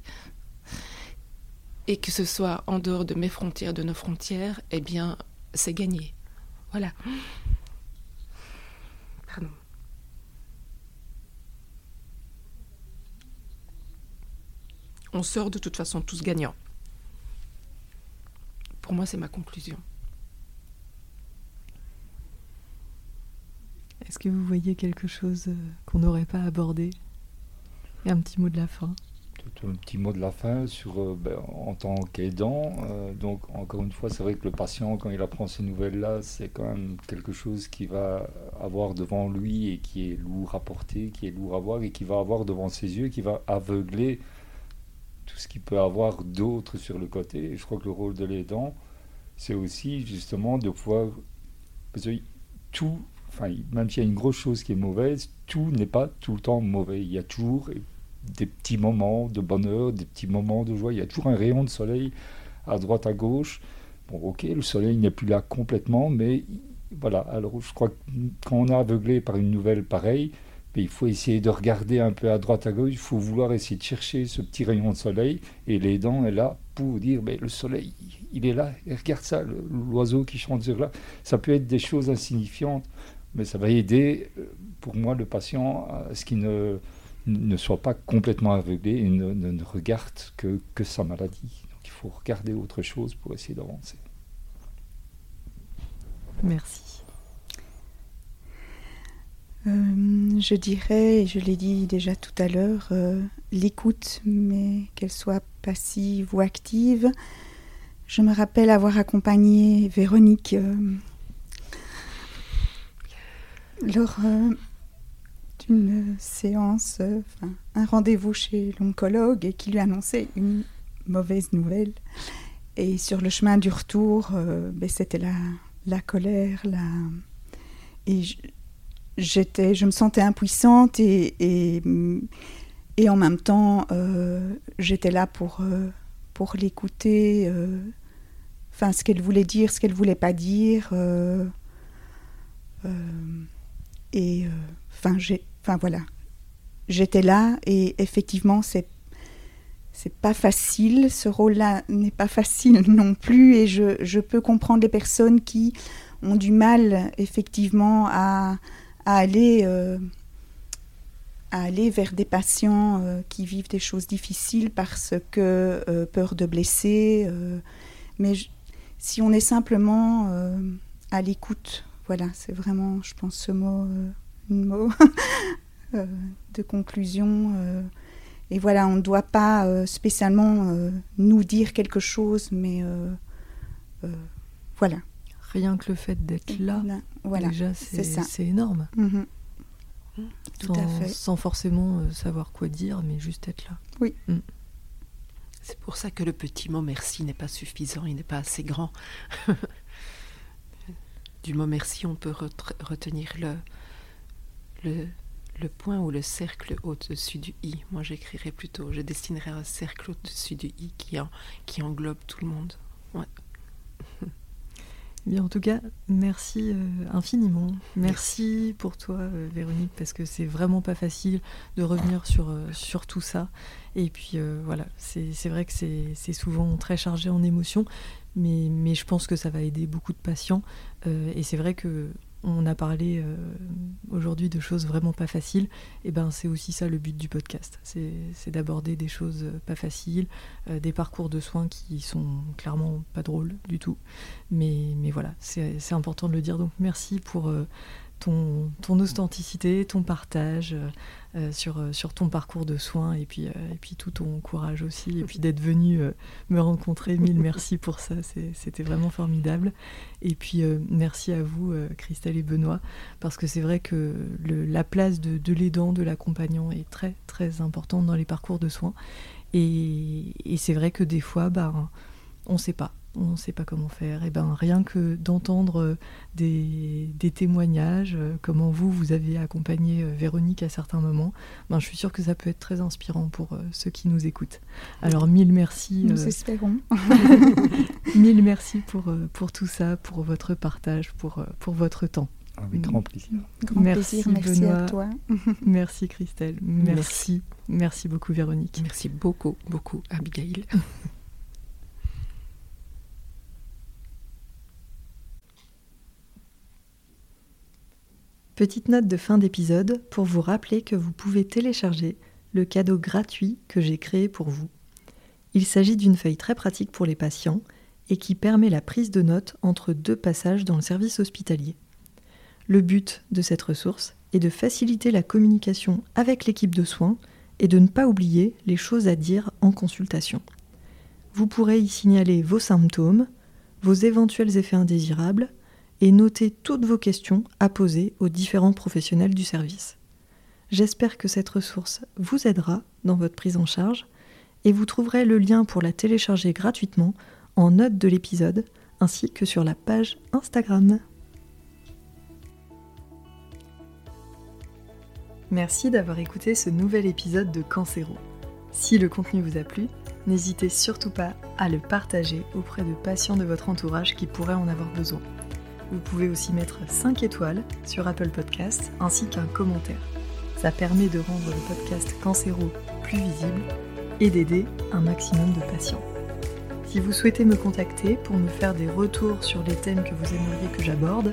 et que ce soit en dehors de mes frontières, de nos frontières, eh bien, c'est gagné. Voilà. Pardon. On sort de toute façon tous gagnants. Pour moi, c'est ma conclusion. Est-ce que vous voyez quelque chose euh, qu'on n'aurait pas abordé? Et un petit mot de la fin un petit mot de la fin sur euh, ben, en tant qu'aidant. Euh, donc encore une fois, c'est vrai que le patient, quand il apprend ces nouvelles-là, c'est quand même quelque chose qu'il va avoir devant lui et qui est lourd à porter, qui est lourd à voir et qui va avoir devant ses yeux, qui va aveugler tout ce qu'il peut avoir d'autre sur le côté. Je crois que le rôle de l'aidant, c'est aussi justement de pouvoir. Parce que tout, enfin, même s'il y a une grosse chose qui est mauvaise, tout n'est pas tout le temps mauvais. Il y a toujours des petits moments de bonheur, des petits moments de joie. Il y a toujours un rayon de soleil à droite, à gauche. Bon, ok, le soleil n'est plus là complètement, mais voilà. Alors, je crois que quand on est aveuglé par une nouvelle pareille, il faut essayer de regarder un peu à droite, à gauche, il faut vouloir essayer de chercher ce petit rayon de soleil, et les dents est là pour dire, mais le soleil, il est là, regarde ça, l'oiseau qui chante sur là. Ça peut être des choses insignifiantes, mais ça va aider, euh, pour moi, le patient à ce qu'il ne, ne soit pas complètement aveuglé et ne, ne, regarde que, que sa maladie. Donc il faut regarder autre chose pour essayer d'avancer. Merci. Euh, je dirais, et je l'ai dit déjà tout à l'heure, euh, l'écoute, mais qu'elle soit passive ou active. Je me rappelle avoir accompagné Véronique euh, lors d'une séance, un rendez-vous chez l'oncologue qui lui annonçait une mauvaise nouvelle. Et sur le chemin du retour, ben, c'était la, la colère, la... Et j'étais, je me sentais impuissante et, et, en même temps, euh, j'étais là pour, euh, pour l'écouter, euh, enfin ce qu'elle voulait dire, ce qu'elle voulait pas dire. et enfin, j'ai, enfin voilà, j'étais là et effectivement, c'est c'est pas facile, ce rôle-là n'est pas facile non plus, et je, je, peux comprendre les personnes qui ont du mal effectivement à, à aller, euh, à aller vers des patients euh, qui vivent des choses difficiles parce que euh, peur de blesser. mais si on est simplement à l'écoute, voilà, c'est vraiment, je pense, ce mot, mot de conclusion. et voilà, on ne doit pas spécialement nous dire quelque chose, mais voilà. Rien que le fait d'être là, voilà, déjà, c'est énorme. Mhm. Tout sans, à fait. Sans forcément euh, savoir quoi dire, mais juste être là. Oui. Mm. C'est pour ça que le petit mot merci n'est pas suffisant, il n'est pas assez grand. du mot merci, on peut retenir le, le, le point ou le cercle au-dessus du i. Moi, j'écrirais plutôt, je dessinerais un cercle au-dessus du i qui, en, qui englobe tout le monde. Ouais. Bien, en tout cas, merci euh, infiniment. Merci, pour toi, euh, Véronique, parce que c'est vraiment pas facile de revenir sur, euh, sur tout ça. Et puis voilà, c'est vrai que c'est souvent très chargé en émotions, mais, mais je pense que ça va aider beaucoup de patients. et c'est vrai que on a parlé euh, aujourd'hui de choses vraiment pas faciles, et ben c'est aussi ça le but du podcast, c'est d'aborder des choses euh, pas faciles, euh, des parcours de soins qui sont clairement pas drôles du tout, mais, mais voilà, c'est important de le dire. Donc merci pour ton, ton authenticité, ton partage sur, sur ton parcours de soins et puis, et puis tout ton courage aussi. Et puis d'être venu me rencontrer. Mille merci pour ça. C'était vraiment formidable. Et puis merci à vous, Christelle et Benoît, parce que c'est vrai que le, la place de, de l'aidant, de l'accompagnant est très très importante dans les parcours de soins. Et, et c'est vrai que des fois, bah, on ne sait pas on ne sait pas comment faire. Et ben rien que d'entendre euh, des, témoignages, euh, comment vous vous avez accompagné euh, Véronique à certains moments, ben je suis sûre que ça peut être très inspirant pour ceux qui nous écoutent. Alors mille merci. Nous espérons. mille merci pour pour tout ça, pour votre partage, pour pour votre temps. Avec grand plaisir. Grand merci, plaisir, merci Benoît. à toi. merci Christelle. Merci. merci. beaucoup Véronique. Merci beaucoup, beaucoup Abigail. Petite note de fin d'épisode pour vous rappeler que vous pouvez télécharger le cadeau gratuit que j'ai créé pour vous. Il s'agit d'une feuille très pratique pour les patients et qui permet la prise de notes entre deux passages dans le service hospitalier. Le but de cette ressource est de faciliter la communication avec l'équipe de soins et de ne pas oublier les choses à dire en consultation. Vous pourrez y signaler vos symptômes, vos éventuels effets indésirables, et notez toutes vos questions à poser aux différents professionnels du service. J'espère que cette ressource vous aidera dans votre prise en charge et vous trouverez le lien pour la télécharger gratuitement en note de l'épisode ainsi que sur la page Instagram. Merci d'avoir écouté ce nouvel épisode de Cancéro. Si le contenu vous a plu, n'hésitez surtout pas à le partager auprès de patients de votre entourage qui pourraient en avoir besoin. Vous pouvez aussi mettre 5 étoiles sur Apple Podcast ainsi qu'un commentaire. Ça permet de rendre le podcast Cancéro plus visible et d'aider un maximum de patients. Si vous souhaitez me contacter pour me faire des retours sur les thèmes que vous aimeriez que j'aborde,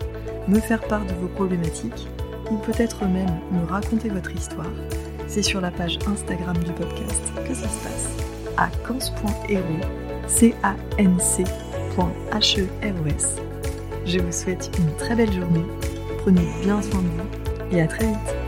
me faire part de vos problématiques ou peut-être même me raconter votre histoire, c'est sur la page Instagram du podcast que ça se passe à cans.hero, c a n c e r e s je vous souhaite une très belle journée, prenez bien soin de vous et à très vite